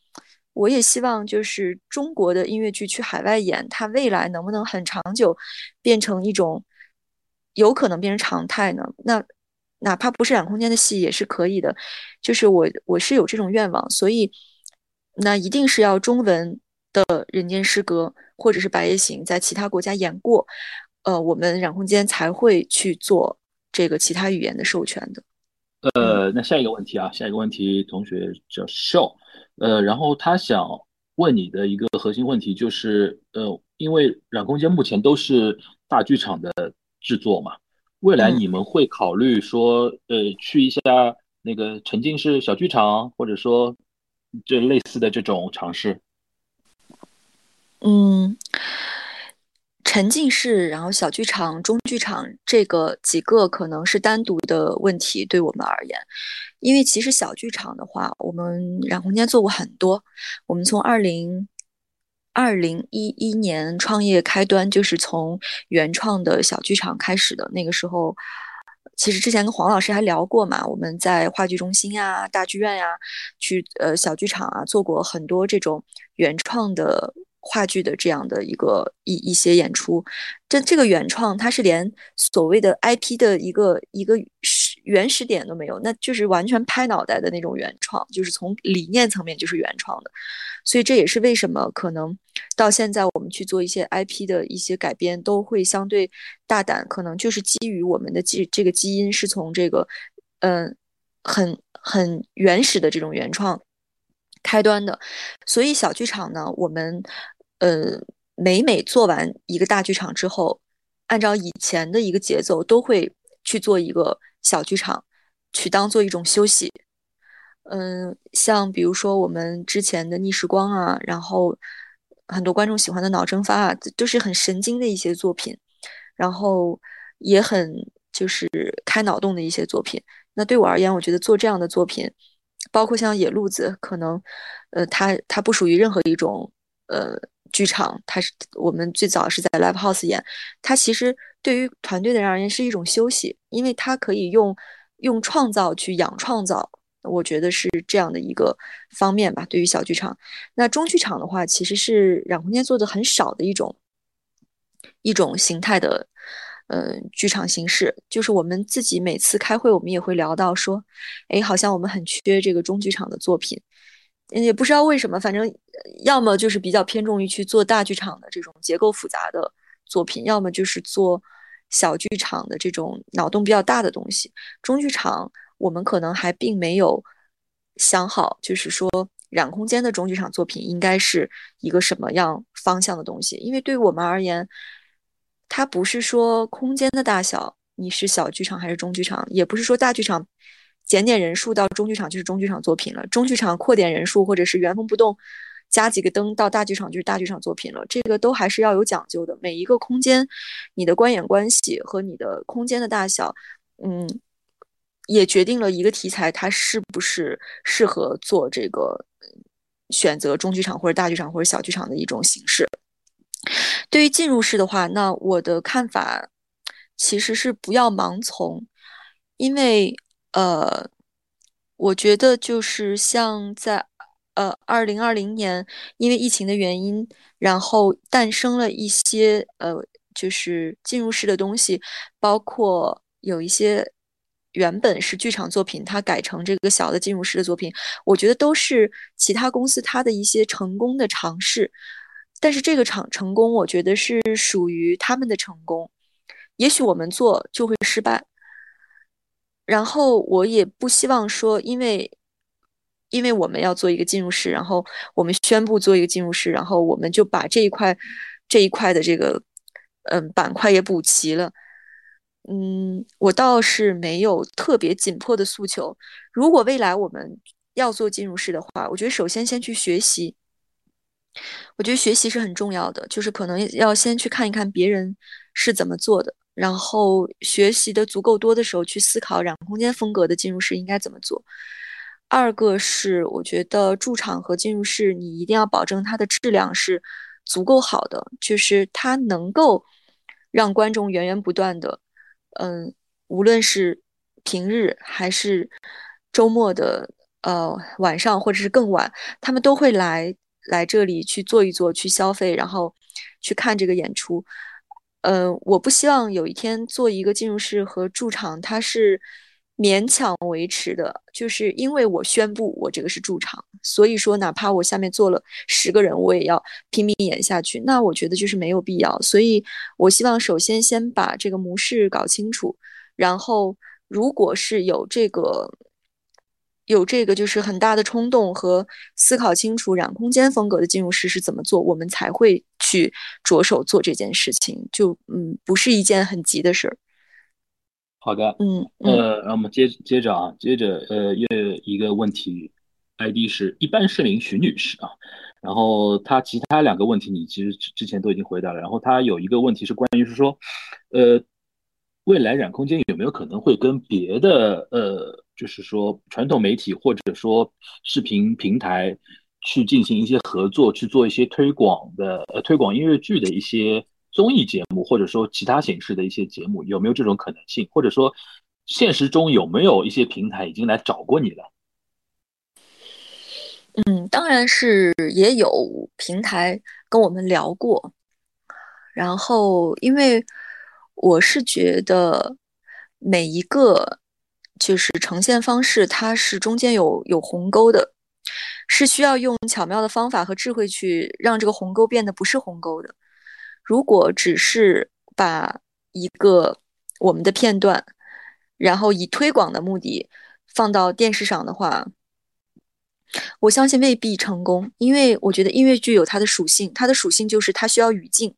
我也希望就是中国的音乐剧去海外演，它未来能不能很长久变成一种有可能变成常态呢？那哪怕不是两空间的戏也是可以的，就是我我是有这种愿望，所以那一定是要中文的《人间失格》或者是《白夜行》在其他国家演过，呃，我们染空间才会去做这个其他语言的授权的。呃，那下一个问题啊，下一个问题，同学叫 Show，呃，然后他想问你的一个核心问题就是，呃，因为软空间目前都是大剧场的制作嘛，未来你们会考虑说，呃，去一下那个沉浸式小剧场，或者说这类似的这种尝试？嗯。沉浸式，然后小剧场、中剧场，这个几个可能是单独的问题，对我们而言，因为其实小剧场的话，我们染红间做过很多。我们从二零二零一一年创业开端，就是从原创的小剧场开始的。那个时候，其实之前跟黄老师还聊过嘛，我们在话剧中心呀、大剧院呀，去呃小剧场啊，做过很多这种原创的。话剧的这样的一个一一些演出，这这个原创它是连所谓的 IP 的一个一个原始点都没有，那就是完全拍脑袋的那种原创，就是从理念层面就是原创的，所以这也是为什么可能到现在我们去做一些 IP 的一些改编都会相对大胆，可能就是基于我们的基这个基因是从这个嗯很很原始的这种原创。开端的。所以小剧场呢，我们呃每每做完一个大剧场之后，按照以前的一个节奏，都会去做一个小剧场，去当做一种休息。嗯，像比如说我们之前的逆时光啊，然后很多观众喜欢的脑蒸发啊，都是很神经的一些作品，然后也很就是开脑洞的一些作品。那对我而言，我觉得做这样的作品，包括像野路子，可能呃，它它不属于任何一种呃剧场，它是我们最早是在 live house 演，它其实对于团队的人而言是一种休息，因为它可以用用创造去养创造。我觉得是这样的一个方面吧。对于小剧场，那中剧场的话，其实是染空间做的很少的一种一种形态的，呃，剧场形式。就是我们自己每次开会，我们也会聊到说，哎，好像我们很缺这个中剧场的作品，也不知道为什么，反正要么就是比较偏重于去做大剧场的这种结构复杂的作品，要么就是做小剧场的这种脑洞比较大的东西。中剧场。我们可能还并没有想好，就是说染空间的中剧场作品应该是一个什么样方向的东西。因为对于我们而言，它不是说空间的大小你是小剧场还是中剧场，也不是说大剧场减点人数到中剧场就是中剧场作品了，中剧场扩点人数或者是原封不动加几个灯到大剧场就是大剧场作品了。这个都还是要有讲究的。每一个空间，你的观演关系和你的空间的大小，嗯。也决定了一个题材它是不是适合做这个选择中剧场或者大剧场或者小剧场的一种形式。对于进入式的话，那我的看法其实是不要盲从，因为呃，我觉得就是像在呃二零二零年，因为疫情的原因，然后诞生了一些呃就是进入式的东西，包括有一些。原本是剧场作品，它改成这个小的进入式的作品，我觉得都是其他公司它的一些成功的尝试。但是这个场成功，我觉得是属于他们的成功。也许我们做就会失败。然后我也不希望说，因为因为我们要做一个进入式，然后我们宣布做一个进入式，然后我们就把这一块这一块的这个嗯板块也补齐了。嗯，我倒是没有特别紧迫的诉求。如果未来我们要做进入式的话，我觉得首先先去学习。我觉得学习是很重要的，就是可能要先去看一看别人是怎么做的，然后学习的足够多的时候，去思考染空间风格的进入式应该怎么做。二个是，我觉得驻场和进入式，你一定要保证它的质量是足够好的，就是它能够让观众源源不断的。嗯，无论是平日还是周末的呃晚上，或者是更晚，他们都会来来这里去坐一坐，去消费，然后去看这个演出。嗯，我不希望有一天做一个进入式和驻场，它是。勉强维持的，就是因为我宣布我这个是驻场，所以说哪怕我下面坐了十个人，我也要拼命演下去。那我觉得就是没有必要。所以我希望首先先把这个模式搞清楚，然后如果是有这个有这个就是很大的冲动和思考清楚染空间风格的建筑师是怎么做，我们才会去着手做这件事情。就嗯，不是一件很急的事儿。好的，嗯，呃，那我们接接着啊，接着呃，又一个问题，ID 是一般市民徐女士啊，然后她其他两个问题你其实之前都已经回答了，然后她有一个问题是关于是说，呃，未来染空间有没有可能会跟别的呃，就是说传统媒体或者说视频平台去进行一些合作，去做一些推广的呃推广音乐剧的一些。综艺节目或者说其他形式的一些节目有没有这种可能性？或者说现实中有没有一些平台已经来找过你了？嗯，当然是也有平台跟我们聊过。然后，因为我是觉得每一个就是呈现方式，它是中间有有鸿沟的，是需要用巧妙的方法和智慧去让这个鸿沟变得不是鸿沟的。如果只是把一个我们的片段，然后以推广的目的放到电视上的话，我相信未必成功，因为我觉得音乐剧有它的属性，它的属性就是它需要语境。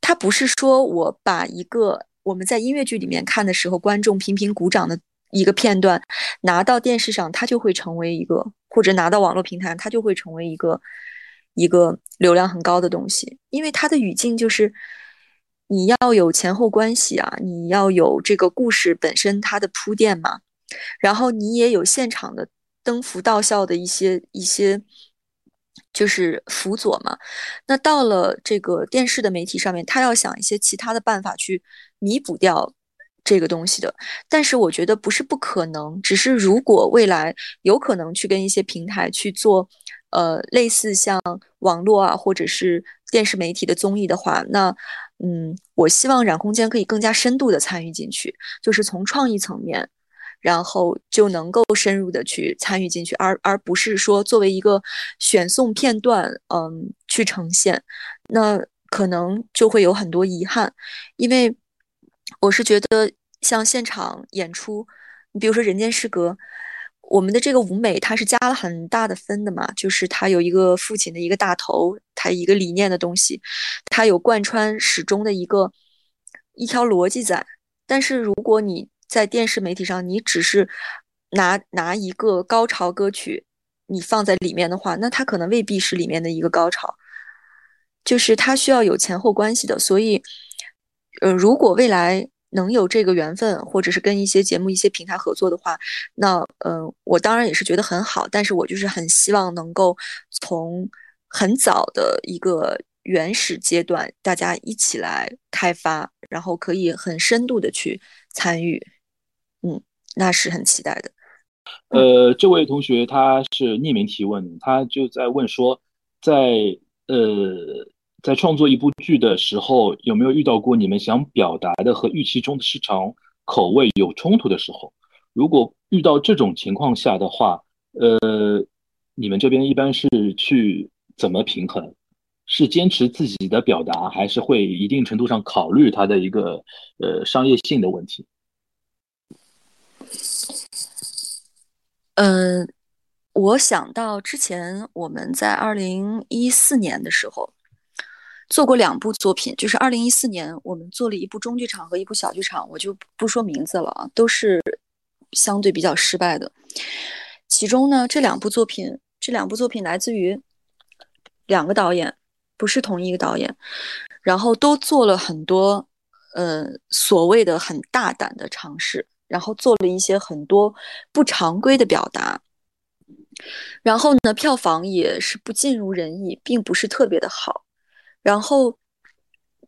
它不是说我把一个我们在音乐剧里面看的时候，观众频频鼓掌的一个片段拿到电视上，它就会成为一个，或者拿到网络平台，它就会成为一个一个流量很高的东西。因为它的语境就是你要有前后关系啊，你要有这个故事本身它的铺垫嘛，然后你也有现场的登福道效的一些一些。就是辅佐嘛，那到了这个电视的媒体上面，他要想一些其他的办法去弥补掉这个东西的。但是我觉得不是不可能，只是如果未来有可能去跟一些平台去做，呃，类似像网络啊或者是电视媒体的综艺的话，那嗯，我希望染空间可以更加深度的参与进去，就是从创意层面。然后就能够深入的去参与进去，而而不是说作为一个选送片段，嗯，去呈现，那可能就会有很多遗憾。因为我是觉得，像现场演出，你比如说《人间失格》，我们的这个舞美它是加了很大的分的嘛，就是它有一个父亲的一个大头，它一个理念的东西，它有贯穿始终的一个一条逻辑在。但是如果你在电视媒体上，你只是拿拿一个高潮歌曲，你放在里面的话，那它可能未必是里面的一个高潮，就是它需要有前后关系的。所以，呃，如果未来能有这个缘分，或者是跟一些节目、一些平台合作的话，那，嗯，我当然也是觉得很好。但是我就是很希望能够从很早的一个原始阶段，大家一起来开发，然后可以很深度的去参与。那是很期待的。呃，这位同学他是匿名提问，他就在问说，在呃在创作一部剧的时候，有没有遇到过你们想表达的和预期中的市场口味有冲突的时候？如果遇到这种情况下的话，呃，你们这边一般是去怎么平衡？是坚持自己的表达，还是会一定程度上考虑它的一个呃商业性的问题？嗯，我想到之前我们在二零一四年的时候做过两部作品，就是二零一四年我们做了一部中剧场和一部小剧场，我就不说名字了啊，都是相对比较失败的。其中呢，这两部作品，这两部作品来自于两个导演，不是同一个导演，然后都做了很多呃所谓的很大胆的尝试。然后做了一些很多不常规的表达，然后呢，票房也是不尽如人意，并不是特别的好。然后，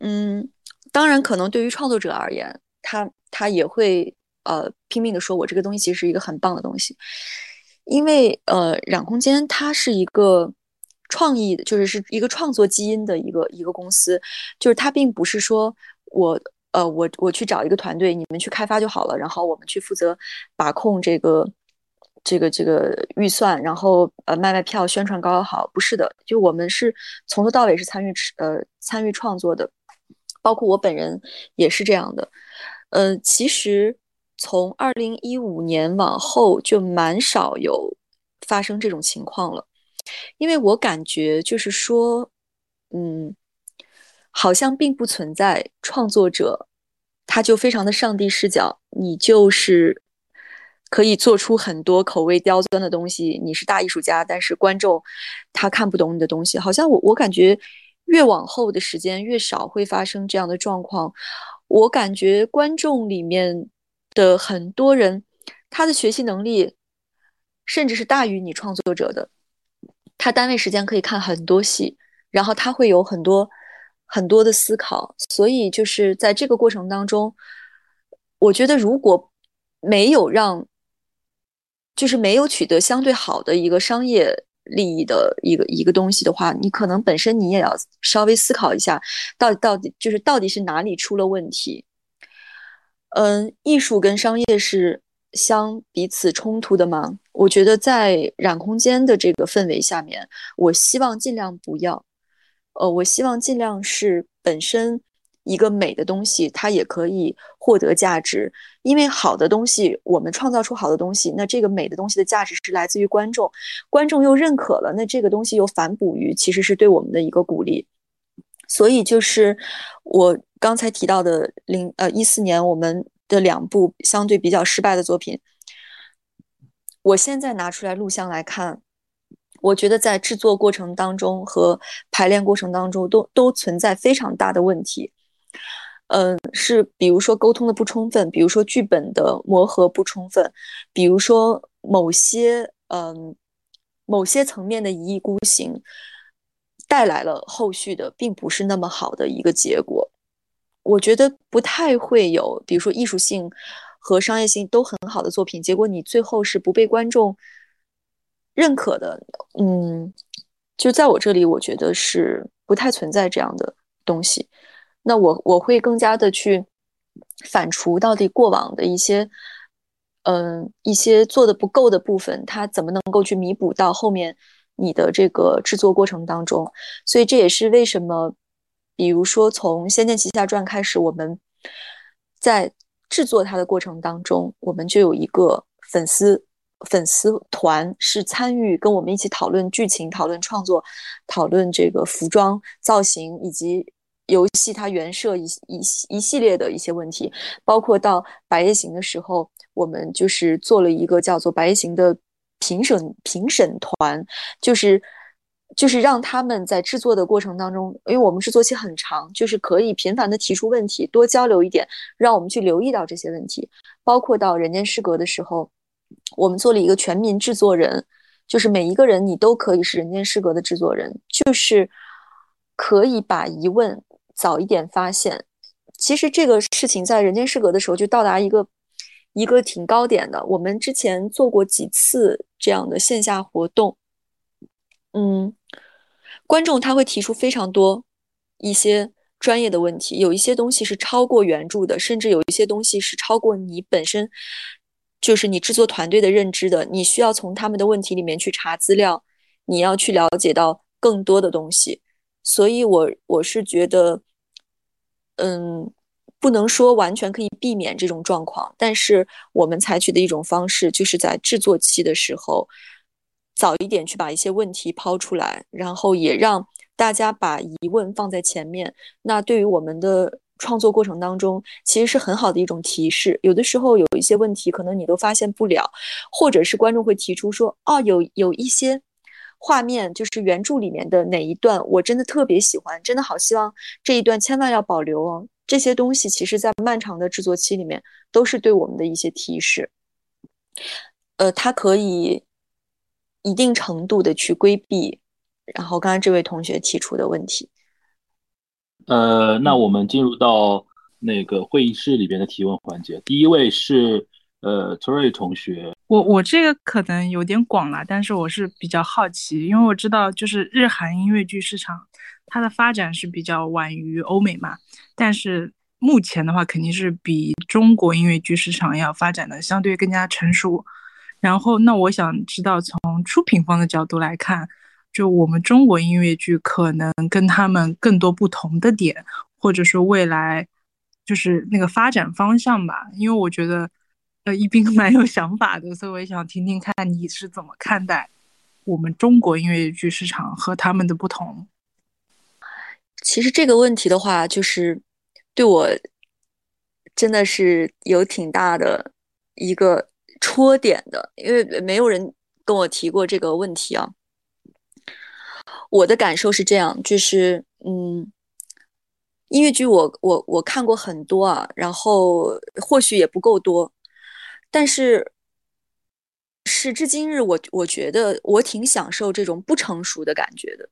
嗯，当然，可能对于创作者而言，他他也会呃拼命的说，我这个东西其实是一个很棒的东西，因为呃，染空间它是一个创意的，就是是一个创作基因的一个一个公司，就是它并不是说我。呃，我我去找一个团队，你们去开发就好了，然后我们去负责把控这个这个这个预算，然后呃卖卖票、宣传搞搞好。不是的，就我们是从头到尾是参与呃参与创作的，包括我本人也是这样的。呃，其实从二零一五年往后就蛮少有发生这种情况了，因为我感觉就是说，嗯。好像并不存在创作者，他就非常的上帝视角，你就是可以做出很多口味刁钻的东西，你是大艺术家，但是观众他看不懂你的东西。好像我我感觉越往后的时间越少会发生这样的状况。我感觉观众里面的很多人，他的学习能力甚至是大于你创作者的，他单位时间可以看很多戏，然后他会有很多。很多的思考，所以就是在这个过程当中，我觉得如果没有让，就是没有取得相对好的一个商业利益的一个一个东西的话，你可能本身你也要稍微思考一下，到到底就是到底是哪里出了问题。嗯，艺术跟商业是相彼此冲突的吗？我觉得在染空间的这个氛围下面，我希望尽量不要。呃，我希望尽量是本身一个美的东西，它也可以获得价值。因为好的东西，我们创造出好的东西，那这个美的东西的价值是来自于观众，观众又认可了，那这个东西又反哺于，其实是对我们的一个鼓励。所以就是我刚才提到的零呃一四年我们的两部相对比较失败的作品，我现在拿出来录像来看。我觉得在制作过程当中和排练过程当中都都存在非常大的问题，嗯，是比如说沟通的不充分，比如说剧本的磨合不充分，比如说某些嗯某些层面的一意孤行，带来了后续的并不是那么好的一个结果。我觉得不太会有，比如说艺术性和商业性都很好的作品，结果你最后是不被观众。认可的，嗯，就在我这里，我觉得是不太存在这样的东西。那我我会更加的去反刍到底过往的一些，嗯，一些做的不够的部分，它怎么能够去弥补到后面你的这个制作过程当中。所以这也是为什么，比如说从《仙剑奇侠传》开始，我们在制作它的过程当中，我们就有一个粉丝。粉丝团是参与跟我们一起讨论剧情、讨论创作、讨论这个服装造型以及游戏它原设一一一系列的一些问题，包括到《白夜行》的时候，我们就是做了一个叫做《白夜行》的评审评审团，就是就是让他们在制作的过程当中，因为我们制作期很长，就是可以频繁的提出问题，多交流一点，让我们去留意到这些问题，包括到《人间失格》的时候。我们做了一个全民制作人，就是每一个人你都可以是人间失格的制作人，就是可以把疑问早一点发现。其实这个事情在人间失格的时候就到达一个一个挺高点的。我们之前做过几次这样的线下活动，嗯，观众他会提出非常多一些专业的问题，有一些东西是超过原著的，甚至有一些东西是超过你本身。就是你制作团队的认知的，你需要从他们的问题里面去查资料，你要去了解到更多的东西。所以，我我是觉得，嗯，不能说完全可以避免这种状况，但是我们采取的一种方式，就是在制作期的时候，早一点去把一些问题抛出来，然后也让大家把疑问放在前面。那对于我们的。创作过程当中，其实是很好的一种提示。有的时候有一些问题，可能你都发现不了，或者是观众会提出说：“哦，有有一些画面，就是原著里面的哪一段，我真的特别喜欢，真的好希望这一段千万要保留哦。”这些东西，其实在漫长的制作期里面，都是对我们的一些提示。呃，它可以一定程度的去规避，然后刚才这位同学提出的问题。呃，那我们进入到那个会议室里边的提问环节。第一位是呃崔瑞同学，我我这个可能有点广了，但是我是比较好奇，因为我知道就是日韩音乐剧市场它的发展是比较晚于欧美嘛，但是目前的话肯定是比中国音乐剧市场要发展的相对更加成熟。然后那我想知道从出品方的角度来看。就我们中国音乐剧可能跟他们更多不同的点，或者说未来就是那个发展方向吧。因为我觉得，呃，一斌蛮有想法的，所以我也想听听看你是怎么看待我们中国音乐剧市场和他们的不同。其实这个问题的话，就是对我真的是有挺大的一个戳点的，因为没有人跟我提过这个问题啊。我的感受是这样，就是，嗯，音乐剧我我我看过很多啊，然后或许也不够多，但是时至今日，我我觉得我挺享受这种不成熟的感觉的，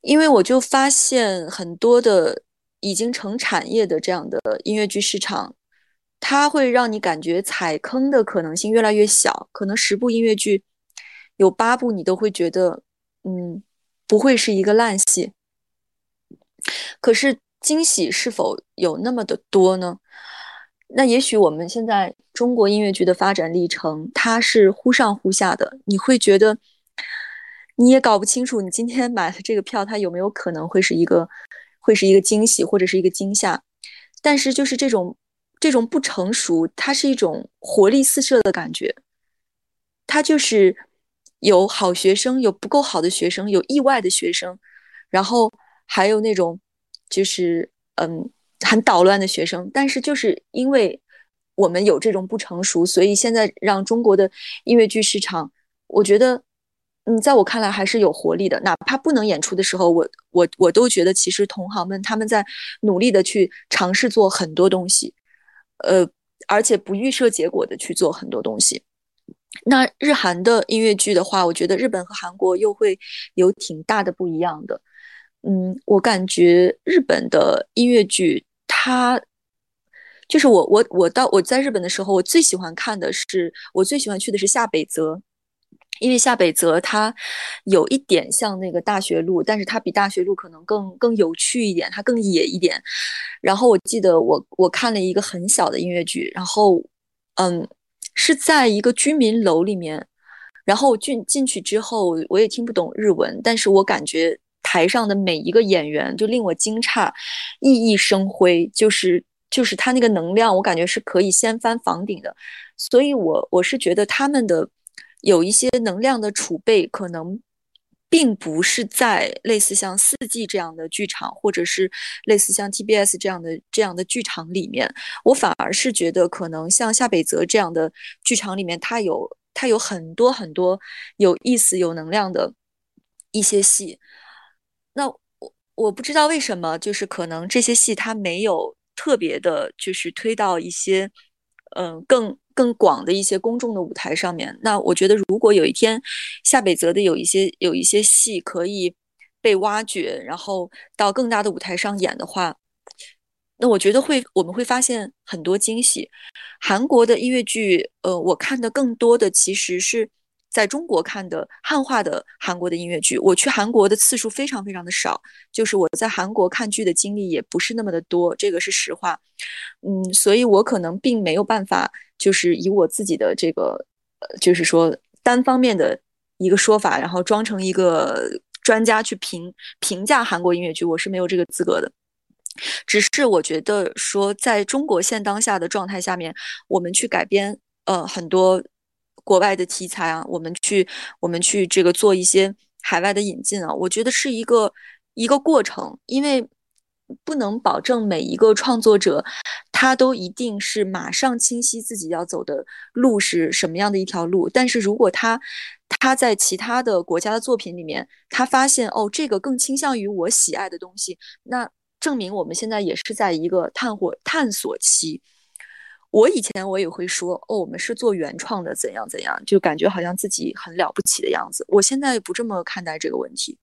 因为我就发现很多的已经成产业的这样的音乐剧市场，它会让你感觉踩坑的可能性越来越小，可能十部音乐剧有八部你都会觉得。嗯，不会是一个烂戏。可是惊喜是否有那么的多呢？那也许我们现在中国音乐剧的发展历程，它是忽上忽下的。你会觉得你也搞不清楚，你今天买的这个票，它有没有可能会是一个会是一个惊喜或者是一个惊吓，但是就是这种这种不成熟，它是一种活力四射的感觉，它就是有好学生，有不够好的学生，有意外的学生，然后还有那种就是嗯很捣乱的学生，但是就是因为我们有这种不成熟，所以现在让中国的音乐剧市场，我觉得。嗯，在我看来还是有活力的，哪怕不能演出的时候，我我我都觉得其实同行们他们在努力的去尝试做很多东西，呃，而且不预设结果的去做很多东西。那日韩的音乐剧的话，我觉得日本和韩国又会有挺大的不一样的。嗯，我感觉日本的音乐剧，它就是我我我到我在日本的时候，我最喜欢看的是，我最喜欢去的是下北泽。因为夏北泽它有一点像那个大学路，但是它比大学路可能更更有趣一点，它更野一点。然后我记得我我看了一个很小的音乐剧，然后嗯是在一个居民楼里面，然后进进去之后我也听不懂日文，但是我感觉台上的每一个演员就令我惊诧，熠熠生辉，就是就是他那个能量，我感觉是可以掀翻房顶的，所以我我是觉得他们的。有一些能量的储备，可能并不是在类似像四季这样的剧场，或者是类似像 TBS 这样的这样的剧场里面。我反而是觉得，可能像夏北泽这样的剧场里面，它有它有很多很多有意思、有能量的一些戏。那我我不知道为什么，就是可能这些戏它没有特别的，就是推到一些嗯更。更广的一些公众的舞台上面，那我觉得如果有一天夏北泽的有一些有一些戏可以被挖掘，然后到更大的舞台上演的话，那我觉得会我们会发现很多惊喜。韩国的音乐剧，呃，我看的更多的其实是。在中国看的汉化的韩国的音乐剧，我去韩国的次数非常非常的少，就是我在韩国看剧的经历也不是那么的多，这个是实话。嗯，所以我可能并没有办法，就是以我自己的这个，呃，就是说单方面的一个说法，然后装成一个专家去评评价韩国音乐剧，我是没有这个资格的。只是我觉得说，在中国现当下的状态下面，我们去改编，呃，很多。国外的题材啊，我们去我们去这个做一些海外的引进啊，我觉得是一个一个过程，因为不能保证每一个创作者他都一定是马上清晰自己要走的路是什么样的一条路。但是如果他他在其他的国家的作品里面，他发现哦这个更倾向于我喜爱的东西，那证明我们现在也是在一个探火探索期。我以前我也会说哦，我们是做原创的，怎样怎样，就感觉好像自己很了不起的样子。我现在不这么看待这个问题，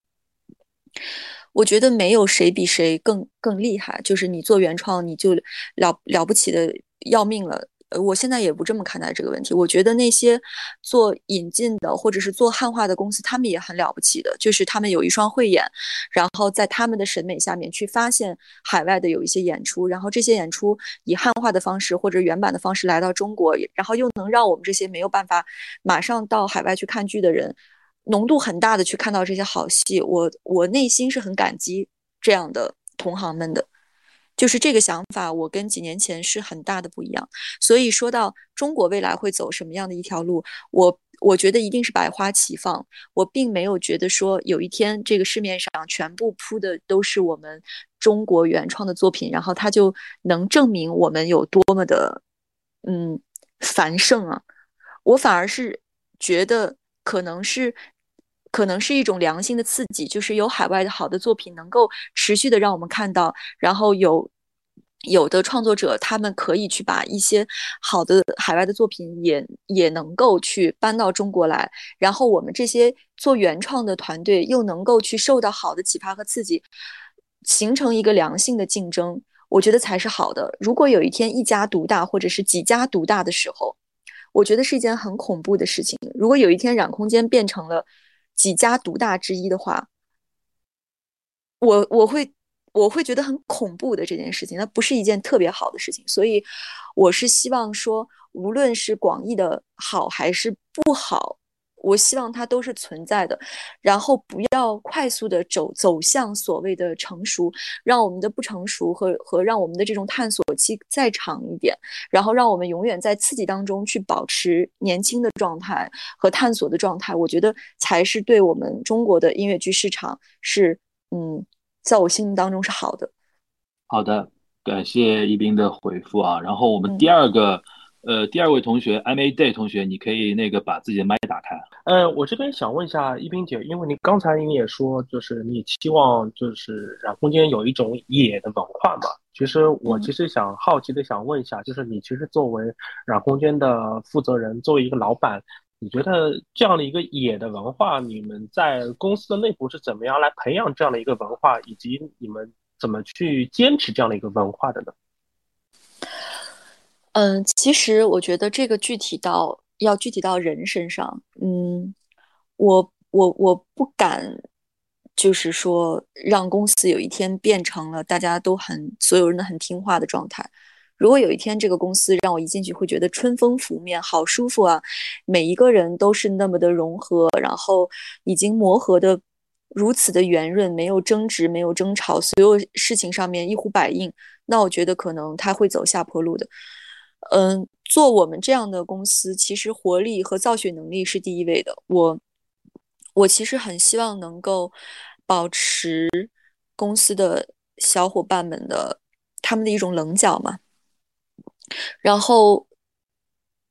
我觉得没有谁比谁更更厉害，就是你做原创你就了了不起的要命了。呃，我现在也不这么看待这个问题。我觉得那些做引进的或者是做汉化的公司，他们也很了不起的，就是他们有一双慧眼，然后在他们的审美下面去发现海外的有一些演出，然后这些演出以汉化的方式或者原版的方式来到中国，然后又能让我们这些没有办法马上到海外去看剧的人，浓度很大的去看到这些好戏。我我内心是很感激这样的同行们的。就是这个想法，我跟几年前是很大的不一样。所以说到中国未来会走什么样的一条路，我我觉得一定是百花齐放。我并没有觉得说有一天这个市面上全部铺的都是我们中国原创的作品，然后它就能证明我们有多么的嗯繁盛啊。我反而是觉得可能是可能是一种良性的刺激，就是有海外的好的作品能够持续的让我们看到，然后有。有的创作者，他们可以去把一些好的海外的作品也也能够去搬到中国来，然后我们这些做原创的团队又能够去受到好的启发和刺激，形成一个良性的竞争，我觉得才是好的。如果有一天一家独大或者是几家独大的时候，我觉得是一件很恐怖的事情。如果有一天染空间变成了几家独大之一的话，我我会。我会觉得很恐怖的这件事情，那不是一件特别好的事情，所以我是希望说，无论是广义的好还是不好，我希望它都是存在的，然后不要快速的走走向所谓的成熟，让我们的不成熟和和让我们的这种探索期再长一点，然后让我们永远在刺激当中去保持年轻的状态和探索的状态，我觉得才是对我们中国的音乐剧市场是嗯，在我心目当中是好的。好的，感谢一斌的回复啊，然后我们第二个。呃，第二位同学，M A Day 同学，你可以那个把自己的麦打开。呃，我这边想问一下一冰姐，因为你刚才你也说，就是你期望就是染空间有一种野的文化嘛。其实我其实想好奇的想问一下，就是你其实作为染空间的负责人，作为一个老板，你觉得这样的一个野的文化，你们在公司的内部是怎么样来培养这样的一个文化，以及你们怎么去坚持这样的一个文化的呢？嗯，其实我觉得这个具体到要具体到人身上，嗯，我我我不敢，就是说让公司有一天变成了大家都很所有人都很听话的状态。如果有一天这个公司让我一进去会觉得春风拂面，好舒服啊，每一个人都是那么的融合，然后已经磨合的如此的圆润，没有争执，没有争吵，所有事情上面一呼百应，那我觉得可能他会走下坡路的。嗯，做我们这样的公司，其实活力和造血能力是第一位的。我，我其实很希望能够保持公司的小伙伴们的他们的一种棱角嘛。然后，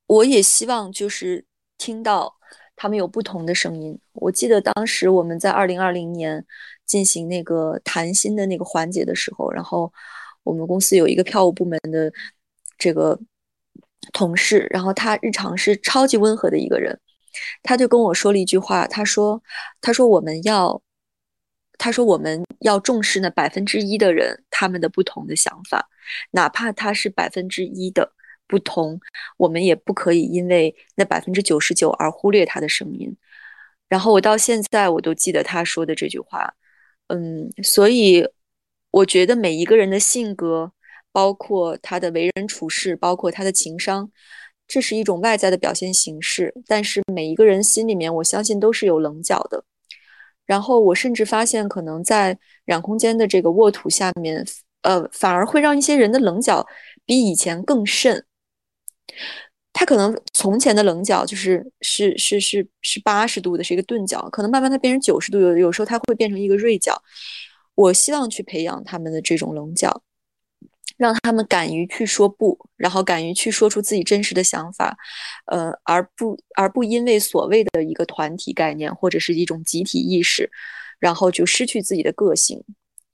我也希望就是听到他们有不同的声音。我记得当时我们在二零二零年进行那个谈心的那个环节的时候，然后我们公司有一个票务部门的这个。同事，然后他日常是超级温和的一个人，他就跟我说了一句话，他说：“他说我们要，他说我们要重视那百分之一的人他们的不同的想法，哪怕他是百分之一的不同，我们也不可以因为那百分之九十九而忽略他的声音。”然后我到现在我都记得他说的这句话，嗯，所以我觉得每一个人的性格。包括他的为人处事，包括他的情商，这是一种外在的表现形式。但是每一个人心里面，我相信都是有棱角的。然后我甚至发现，可能在染空间的这个沃土下面，呃，反而会让一些人的棱角比以前更甚。他可能从前的棱角就是是是是是八十度的，是一个钝角，可能慢慢它变成九十度，有有时候它会变成一个锐角。我希望去培养他们的这种棱角。让他们敢于去说不，然后敢于去说出自己真实的想法，呃，而不而不因为所谓的一个团体概念或者是一种集体意识，然后就失去自己的个性。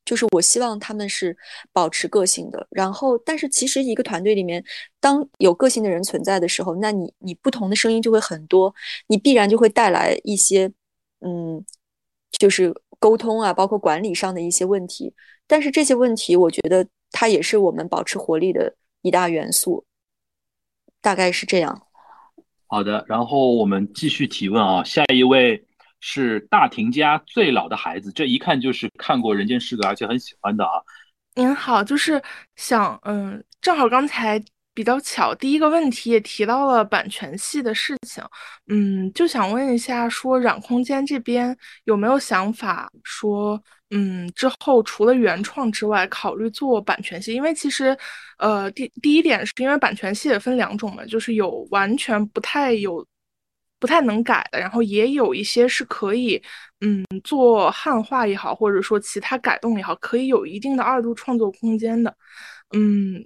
就是我希望他们是保持个性的。然后，但是其实一个团队里面，当有个性的人存在的时候，那你你不同的声音就会很多，你必然就会带来一些，嗯，就是沟通啊，包括管理上的一些问题。但是这些问题，我觉得。它也是我们保持活力的一大元素，大概是这样。好的，然后我们继续提问啊，下一位是大庭家最老的孩子，这一看就是看过《人间失格》而且很喜欢的啊。您好，就是想嗯，正好刚才。比较巧，第一个问题也提到了版权系的事情，嗯，就想问一下，说染空间这边有没有想法说，嗯，之后除了原创之外，考虑做版权戏？因为其实，呃，第第一点是因为版权戏也分两种嘛，就是有完全不太有、不太能改的，然后也有一些是可以，嗯，做汉化也好，或者说其他改动也好，可以有一定的二度创作空间的，嗯。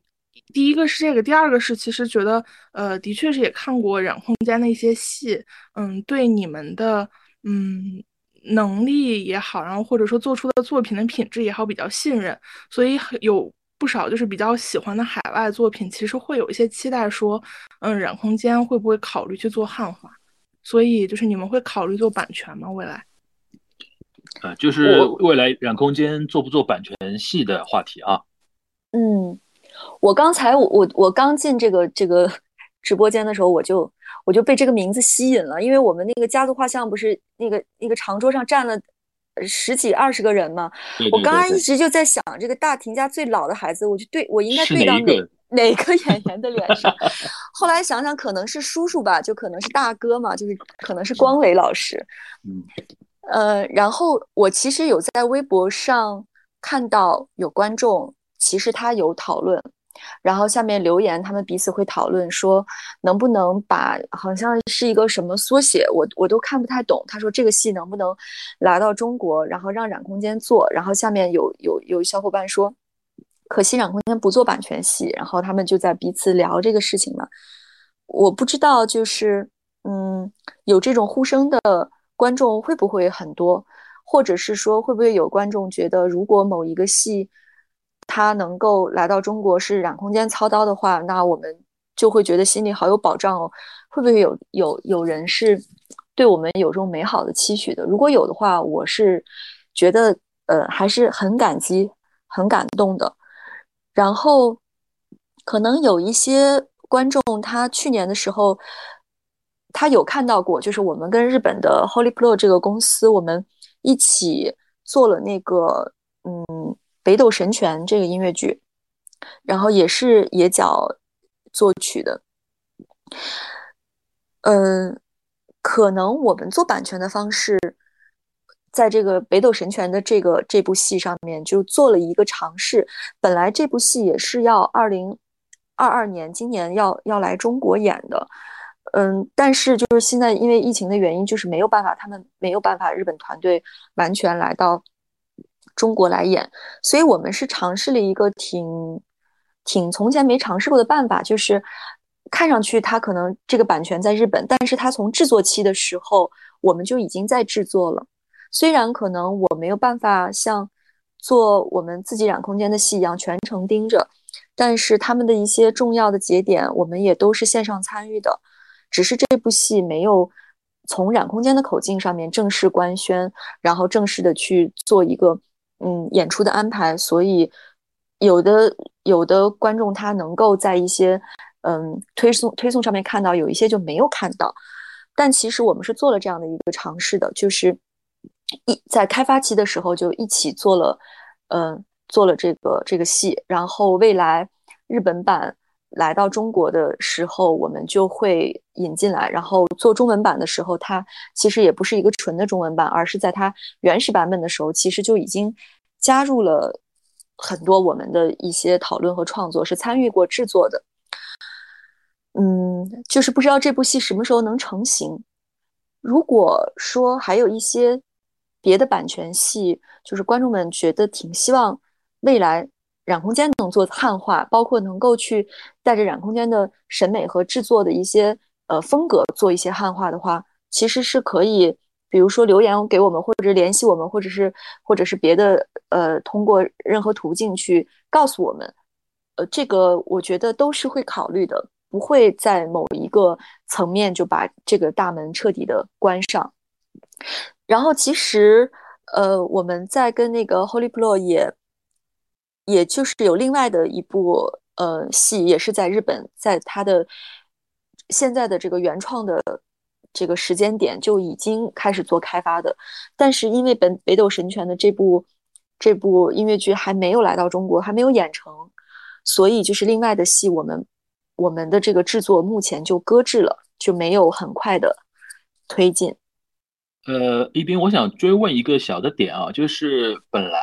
第一个是这个，第二个是其实觉得，呃，的确是也看过染空间的一些戏，嗯，对你们的嗯能力也好，然后或者说做出的作品的品质也好，比较信任，所以有不少就是比较喜欢的海外作品，其实会有一些期待，说，嗯，染空间会不会考虑去做汉化？所以就是你们会考虑做版权吗？未来？呃，就是未来染空间做不做版权系的话题啊？嗯。我刚才我我我刚进这个这个直播间的时候，我就我就被这个名字吸引了，因为我们那个家族画像不是那个那个长桌上站了十几二十个人嘛，我刚刚一直就在想这个大庭家最老的孩子，我就对我应该对到哪哪个演员的脸上。后来想想，可能是叔叔吧，就可能是大哥嘛，就是可能是光磊老师。嗯，呃，然后我其实有在微博上看到有观众，其实他有讨论。然后下面留言，他们彼此会讨论说，能不能把好像是一个什么缩写，我我都看不太懂。他说这个戏能不能来到中国，然后让染空间做。然后下面有有有小伙伴说，可惜染空间不做版权戏。然后他们就在彼此聊这个事情嘛。我不知道，就是嗯，有这种呼声的观众会不会很多，或者是说会不会有观众觉得，如果某一个戏。他能够来到中国是染空间操刀的话，那我们就会觉得心里好有保障哦。会不会有有有人是对我们有这种美好的期许的？如果有的话，我是觉得呃还是很感激、很感动的。然后可能有一些观众，他去年的时候他有看到过，就是我们跟日本的 Holy Pro 这个公司，我们一起做了那个嗯。北斗神拳这个音乐剧，然后也是野角作曲的。嗯，可能我们做版权的方式，在这个北斗神拳的这个这部戏上面就做了一个尝试。本来这部戏也是要二零二二年今年要要来中国演的，嗯，但是就是现在因为疫情的原因，就是没有办法，他们没有办法，日本团队完全来到。中国来演，所以我们是尝试了一个挺挺从前没尝试过的办法，就是看上去它可能这个版权在日本，但是它从制作期的时候我们就已经在制作了。虽然可能我没有办法像做我们自己染空间的戏一样全程盯着，但是他们的一些重要的节点我们也都是线上参与的，只是这部戏没有从染空间的口径上面正式官宣，然后正式的去做一个。嗯，演出的安排，所以有的有的观众他能够在一些嗯推送推送上面看到，有一些就没有看到。但其实我们是做了这样的一个尝试的，就是一在开发期的时候就一起做了，嗯，做了这个这个戏，然后未来日本版。来到中国的时候，我们就会引进来，然后做中文版的时候，它其实也不是一个纯的中文版，而是在它原始版本的时候，其实就已经加入了很多我们的一些讨论和创作，是参与过制作的。嗯，就是不知道这部戏什么时候能成型。如果说还有一些别的版权戏，就是观众们觉得挺希望未来。染空间能做汉化，包括能够去带着染空间的审美和制作的一些呃风格做一些汉化的话，其实是可以，比如说留言给我们，或者联系我们，或者是或者是别的呃通过任何途径去告诉我们，呃，这个我觉得都是会考虑的，不会在某一个层面就把这个大门彻底的关上。然后其实呃我们在跟那个 Holy Pro 也。也就是有另外的一部呃戏，也是在日本，在它的现在的这个原创的这个时间点就已经开始做开发的，但是因为本北斗神拳的这部这部音乐剧还没有来到中国，还没有演成，所以就是另外的戏，我们我们的这个制作目前就搁置了，就没有很快的推进。呃，一斌，我想追问一个小的点啊，就是本来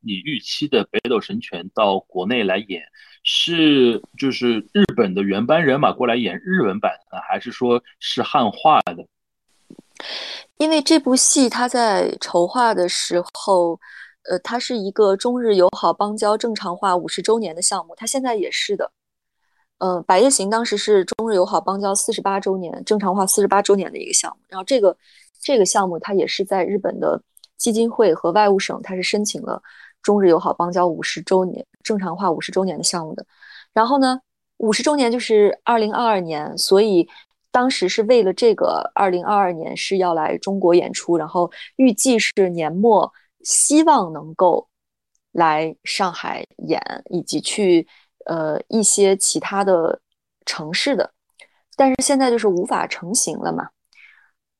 你预期的《北斗神拳》到国内来演，是就是日本的原班人马过来演日文版的，还是说是汉化的？因为这部戏它在筹划的时候，呃，它是一个中日友好邦交正常化五十周年的项目，它现在也是的。呃，《白夜行》当时是中日友好邦交四十八周年正常化四十八周年的一个项目，然后这个。这个项目它也是在日本的基金会和外务省，它是申请了中日友好邦交五十周年正常化五十周年的项目的。然后呢，五十周年就是二零二二年，所以当时是为了这个二零二二年是要来中国演出，然后预计是年末希望能够来上海演，以及去呃一些其他的城市的，但是现在就是无法成型了嘛。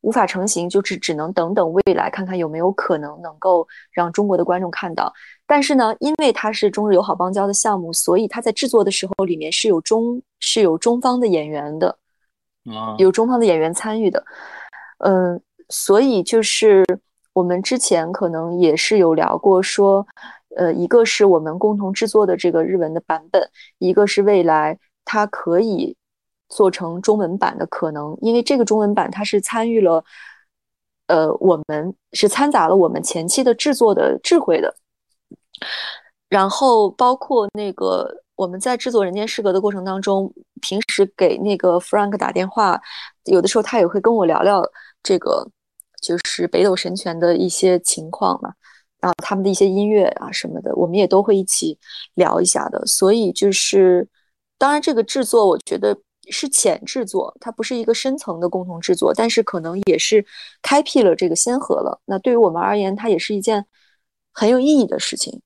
无法成型，就只只能等等未来看看有没有可能能够让中国的观众看到。但是呢，因为它是中日友好邦交的项目，所以它在制作的时候里面是有中是有中方的演员的，啊，有中方的演员参与的。嗯，所以就是我们之前可能也是有聊过说，呃，一个是我们共同制作的这个日文的版本，一个是未来它可以。做成中文版的可能，因为这个中文版它是参与了，呃，我们是掺杂了我们前期的制作的智慧的，然后包括那个我们在制作《人间失格》的过程当中，平时给那个 Frank 打电话，有的时候他也会跟我聊聊这个，就是北斗神拳的一些情况嘛，然后他们的一些音乐啊什么的，我们也都会一起聊一下的。所以就是，当然这个制作，我觉得。是浅制作，它不是一个深层的共同制作，但是可能也是开辟了这个先河了。那对于我们而言，它也是一件很有意义的事情。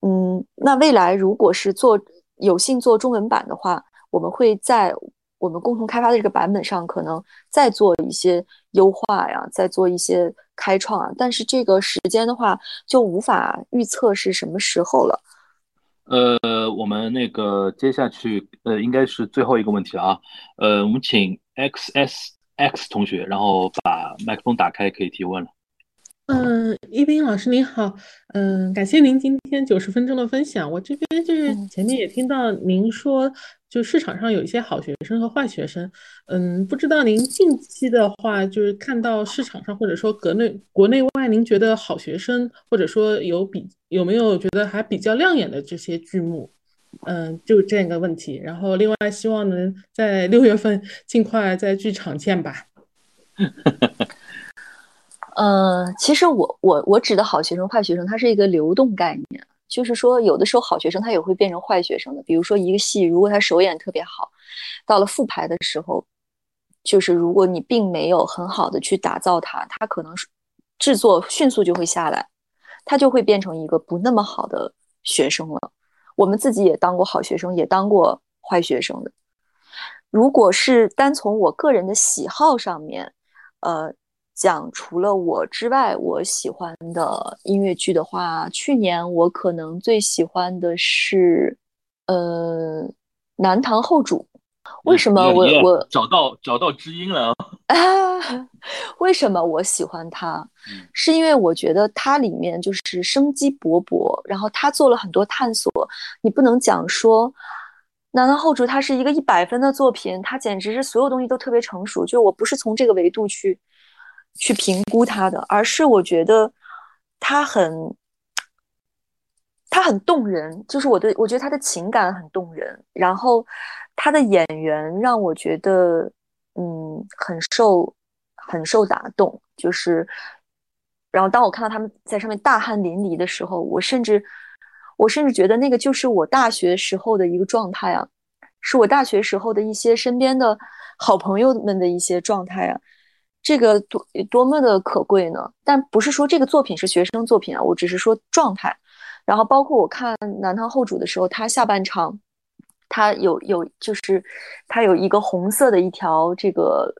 嗯，那未来如果是做有幸做中文版的话，我们会在我们共同开发的这个版本上，可能再做一些优化呀，再做一些开创啊。但是这个时间的话，就无法预测是什么时候了。呃，我们那个接下去，呃，应该是最后一个问题了啊。呃，我们请 X S X 同学，然后把麦克风打开，可以提问了。嗯，一斌老师您好，嗯，感谢您今天九十分钟的分享。我这边就是前面也听到您说，就市场上有一些好学生和坏学生，嗯，不知道您近期的话，就是看到市场上或者说国内国内外，您觉得好学生或者说有比有没有觉得还比较亮眼的这些剧目？嗯，就这样一个问题。然后另外希望能在六月份尽快在剧场见吧。呃，其实我我我指的好学生、坏学生，它是一个流动概念，就是说有的时候好学生他也会变成坏学生的。比如说一个戏，如果他首演特别好，到了复排的时候，就是如果你并没有很好的去打造它，它可能是制作迅速就会下来，它就会变成一个不那么好的学生了。我们自己也当过好学生，也当过坏学生的。如果是单从我个人的喜好上面，呃。讲除了我之外，我喜欢的音乐剧的话，去年我可能最喜欢的是，呃，《南唐后主》。为什么我我找到找到知音了？啊 为什么我喜欢他？是因为我觉得它里面就是生机勃勃，然后他做了很多探索。你不能讲说《南唐后主》它是一个一百分的作品，它简直是所有东西都特别成熟。就我不是从这个维度去。去评估他的，而是我觉得他很，他很动人，就是我的，我觉得他的情感很动人，然后他的演员让我觉得，嗯，很受，很受打动，就是，然后当我看到他们在上面大汗淋漓的时候，我甚至，我甚至觉得那个就是我大学时候的一个状态啊，是我大学时候的一些身边的好朋友们的一些状态啊。这个多多么的可贵呢？但不是说这个作品是学生作品啊，我只是说状态。然后包括我看《南唐后主》的时候，他下半场，他有有就是他有一个红色的一条这个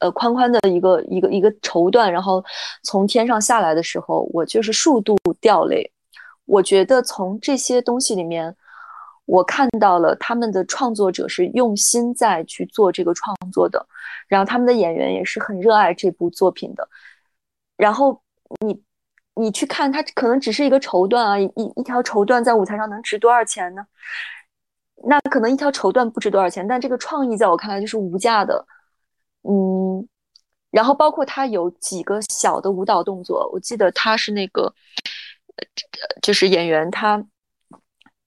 呃宽宽的一个一个一个绸缎，然后从天上下来的时候，我就是数度掉泪。我觉得从这些东西里面。我看到了他们的创作者是用心在去做这个创作的，然后他们的演员也是很热爱这部作品的。然后你你去看，它可能只是一个绸缎啊，一一条绸缎在舞台上能值多少钱呢？那可能一条绸缎不值多少钱，但这个创意在我看来就是无价的。嗯，然后包括他有几个小的舞蹈动作，我记得他是那个，就是演员他。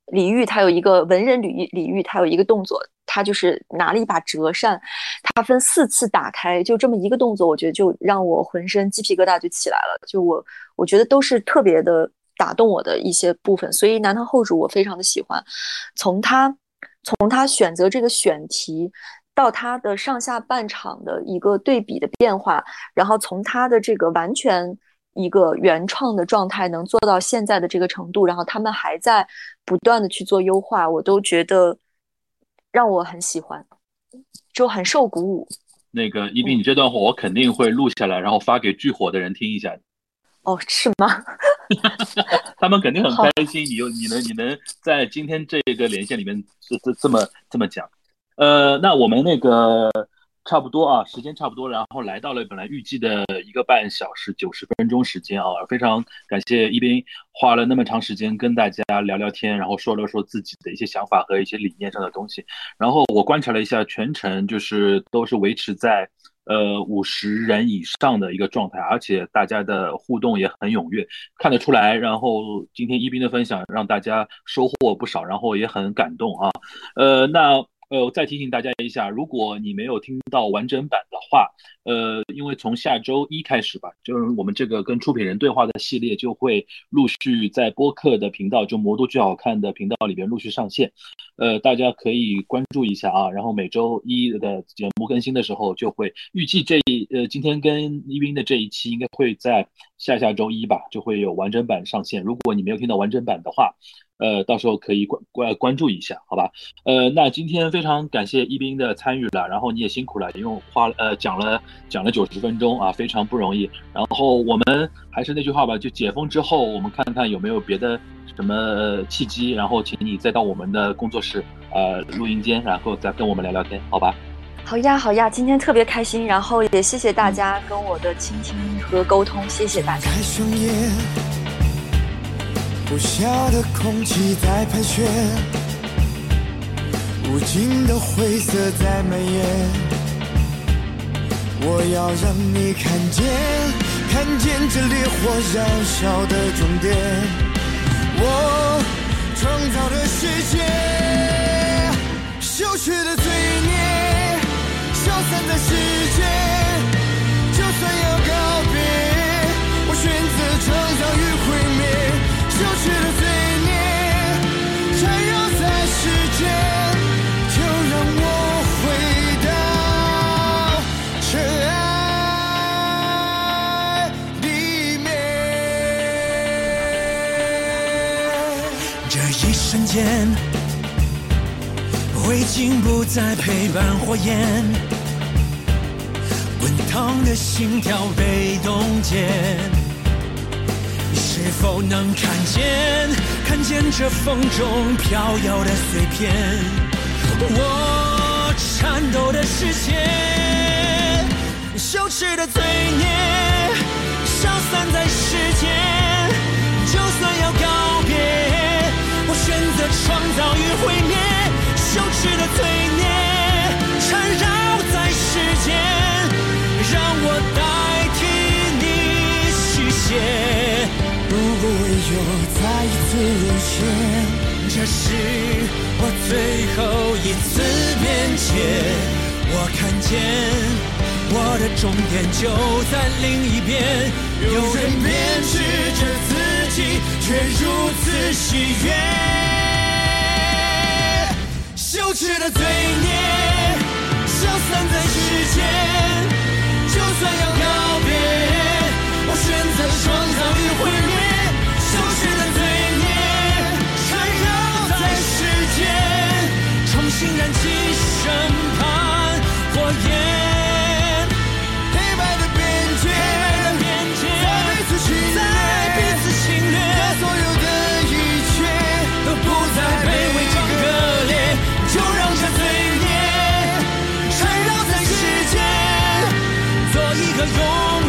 李煜他有一个文人李李煜，他有一个动作，他就是拿了一把折扇，他分四次打开，就这么一个动作，我觉得就让我浑身鸡皮疙瘩就起来了。就我我觉得都是特别的打动我的一些部分，所以《南唐后主》我非常的喜欢。从他从他选择这个选题，到他的上下半场的一个对比的变化，然后从他的这个完全。一个原创的状态能做到现在的这个程度，然后他们还在不断的去做优化，我都觉得让我很喜欢，就很受鼓舞。那个一斌，你这段话我肯定会录下来，然后发给巨火的人听一下。哦，是吗？他们肯定很开心，你又你能你能在今天这个连线里面这这这么这么讲。呃，那我们那个。差不多啊，时间差不多，然后来到了本来预计的一个半小时九十分钟时间啊，非常感谢一斌花了那么长时间跟大家聊聊天，然后说了说自己的一些想法和一些理念上的东西。然后我观察了一下，全程就是都是维持在呃五十人以上的一个状态，而且大家的互动也很踊跃，看得出来。然后今天一斌的分享让大家收获不少，然后也很感动啊。呃，那。呃，我再提醒大家一下，如果你没有听到完整版的话，呃，因为从下周一开始吧，就是我们这个跟出品人对话的系列就会陆续在播客的频道，就魔都最好看的频道里边陆续上线，呃，大家可以关注一下啊。然后每周一的节目更新的时候，就会预计这呃今天跟一斌的这一期应该会在下下周一吧，就会有完整版上线。如果你没有听到完整版的话，呃，到时候可以关关关注一下，好吧？呃，那今天非常感谢一斌的参与了，然后你也辛苦了，因为花呃讲了讲了九十分钟啊，非常不容易。然后我们还是那句话吧，就解封之后，我们看看有没有别的什么契机，然后请你再到我们的工作室呃录音间，然后再跟我们聊聊天，好吧？好呀，好呀，今天特别开心，然后也谢谢大家跟我的倾听和沟通，谢谢大家。呼啸的空气在盘旋，无尽的灰色在蔓延。我要让你看见，看见这烈火燃烧的终点。我创造的世界，羞耻的罪孽，消散在世间。间，灰烬不再陪伴火焰，滚烫的心跳被冻结。你是否能看见，看见这风中飘摇的碎片？我颤抖的视线，羞耻的罪孽我创造与毁灭。羞耻的罪孽缠绕在世间，让我代替你续写。如果有再一次沦陷，这是我最后一次辩解。我看见我的终点就在另一边，有人编织着自己，却如此喜悦。耻的罪孽，消散在时间。就算要告别，我选择了创造与毁灭。消失的罪孽，缠绕在时间，重新燃起审判火焰。the dawn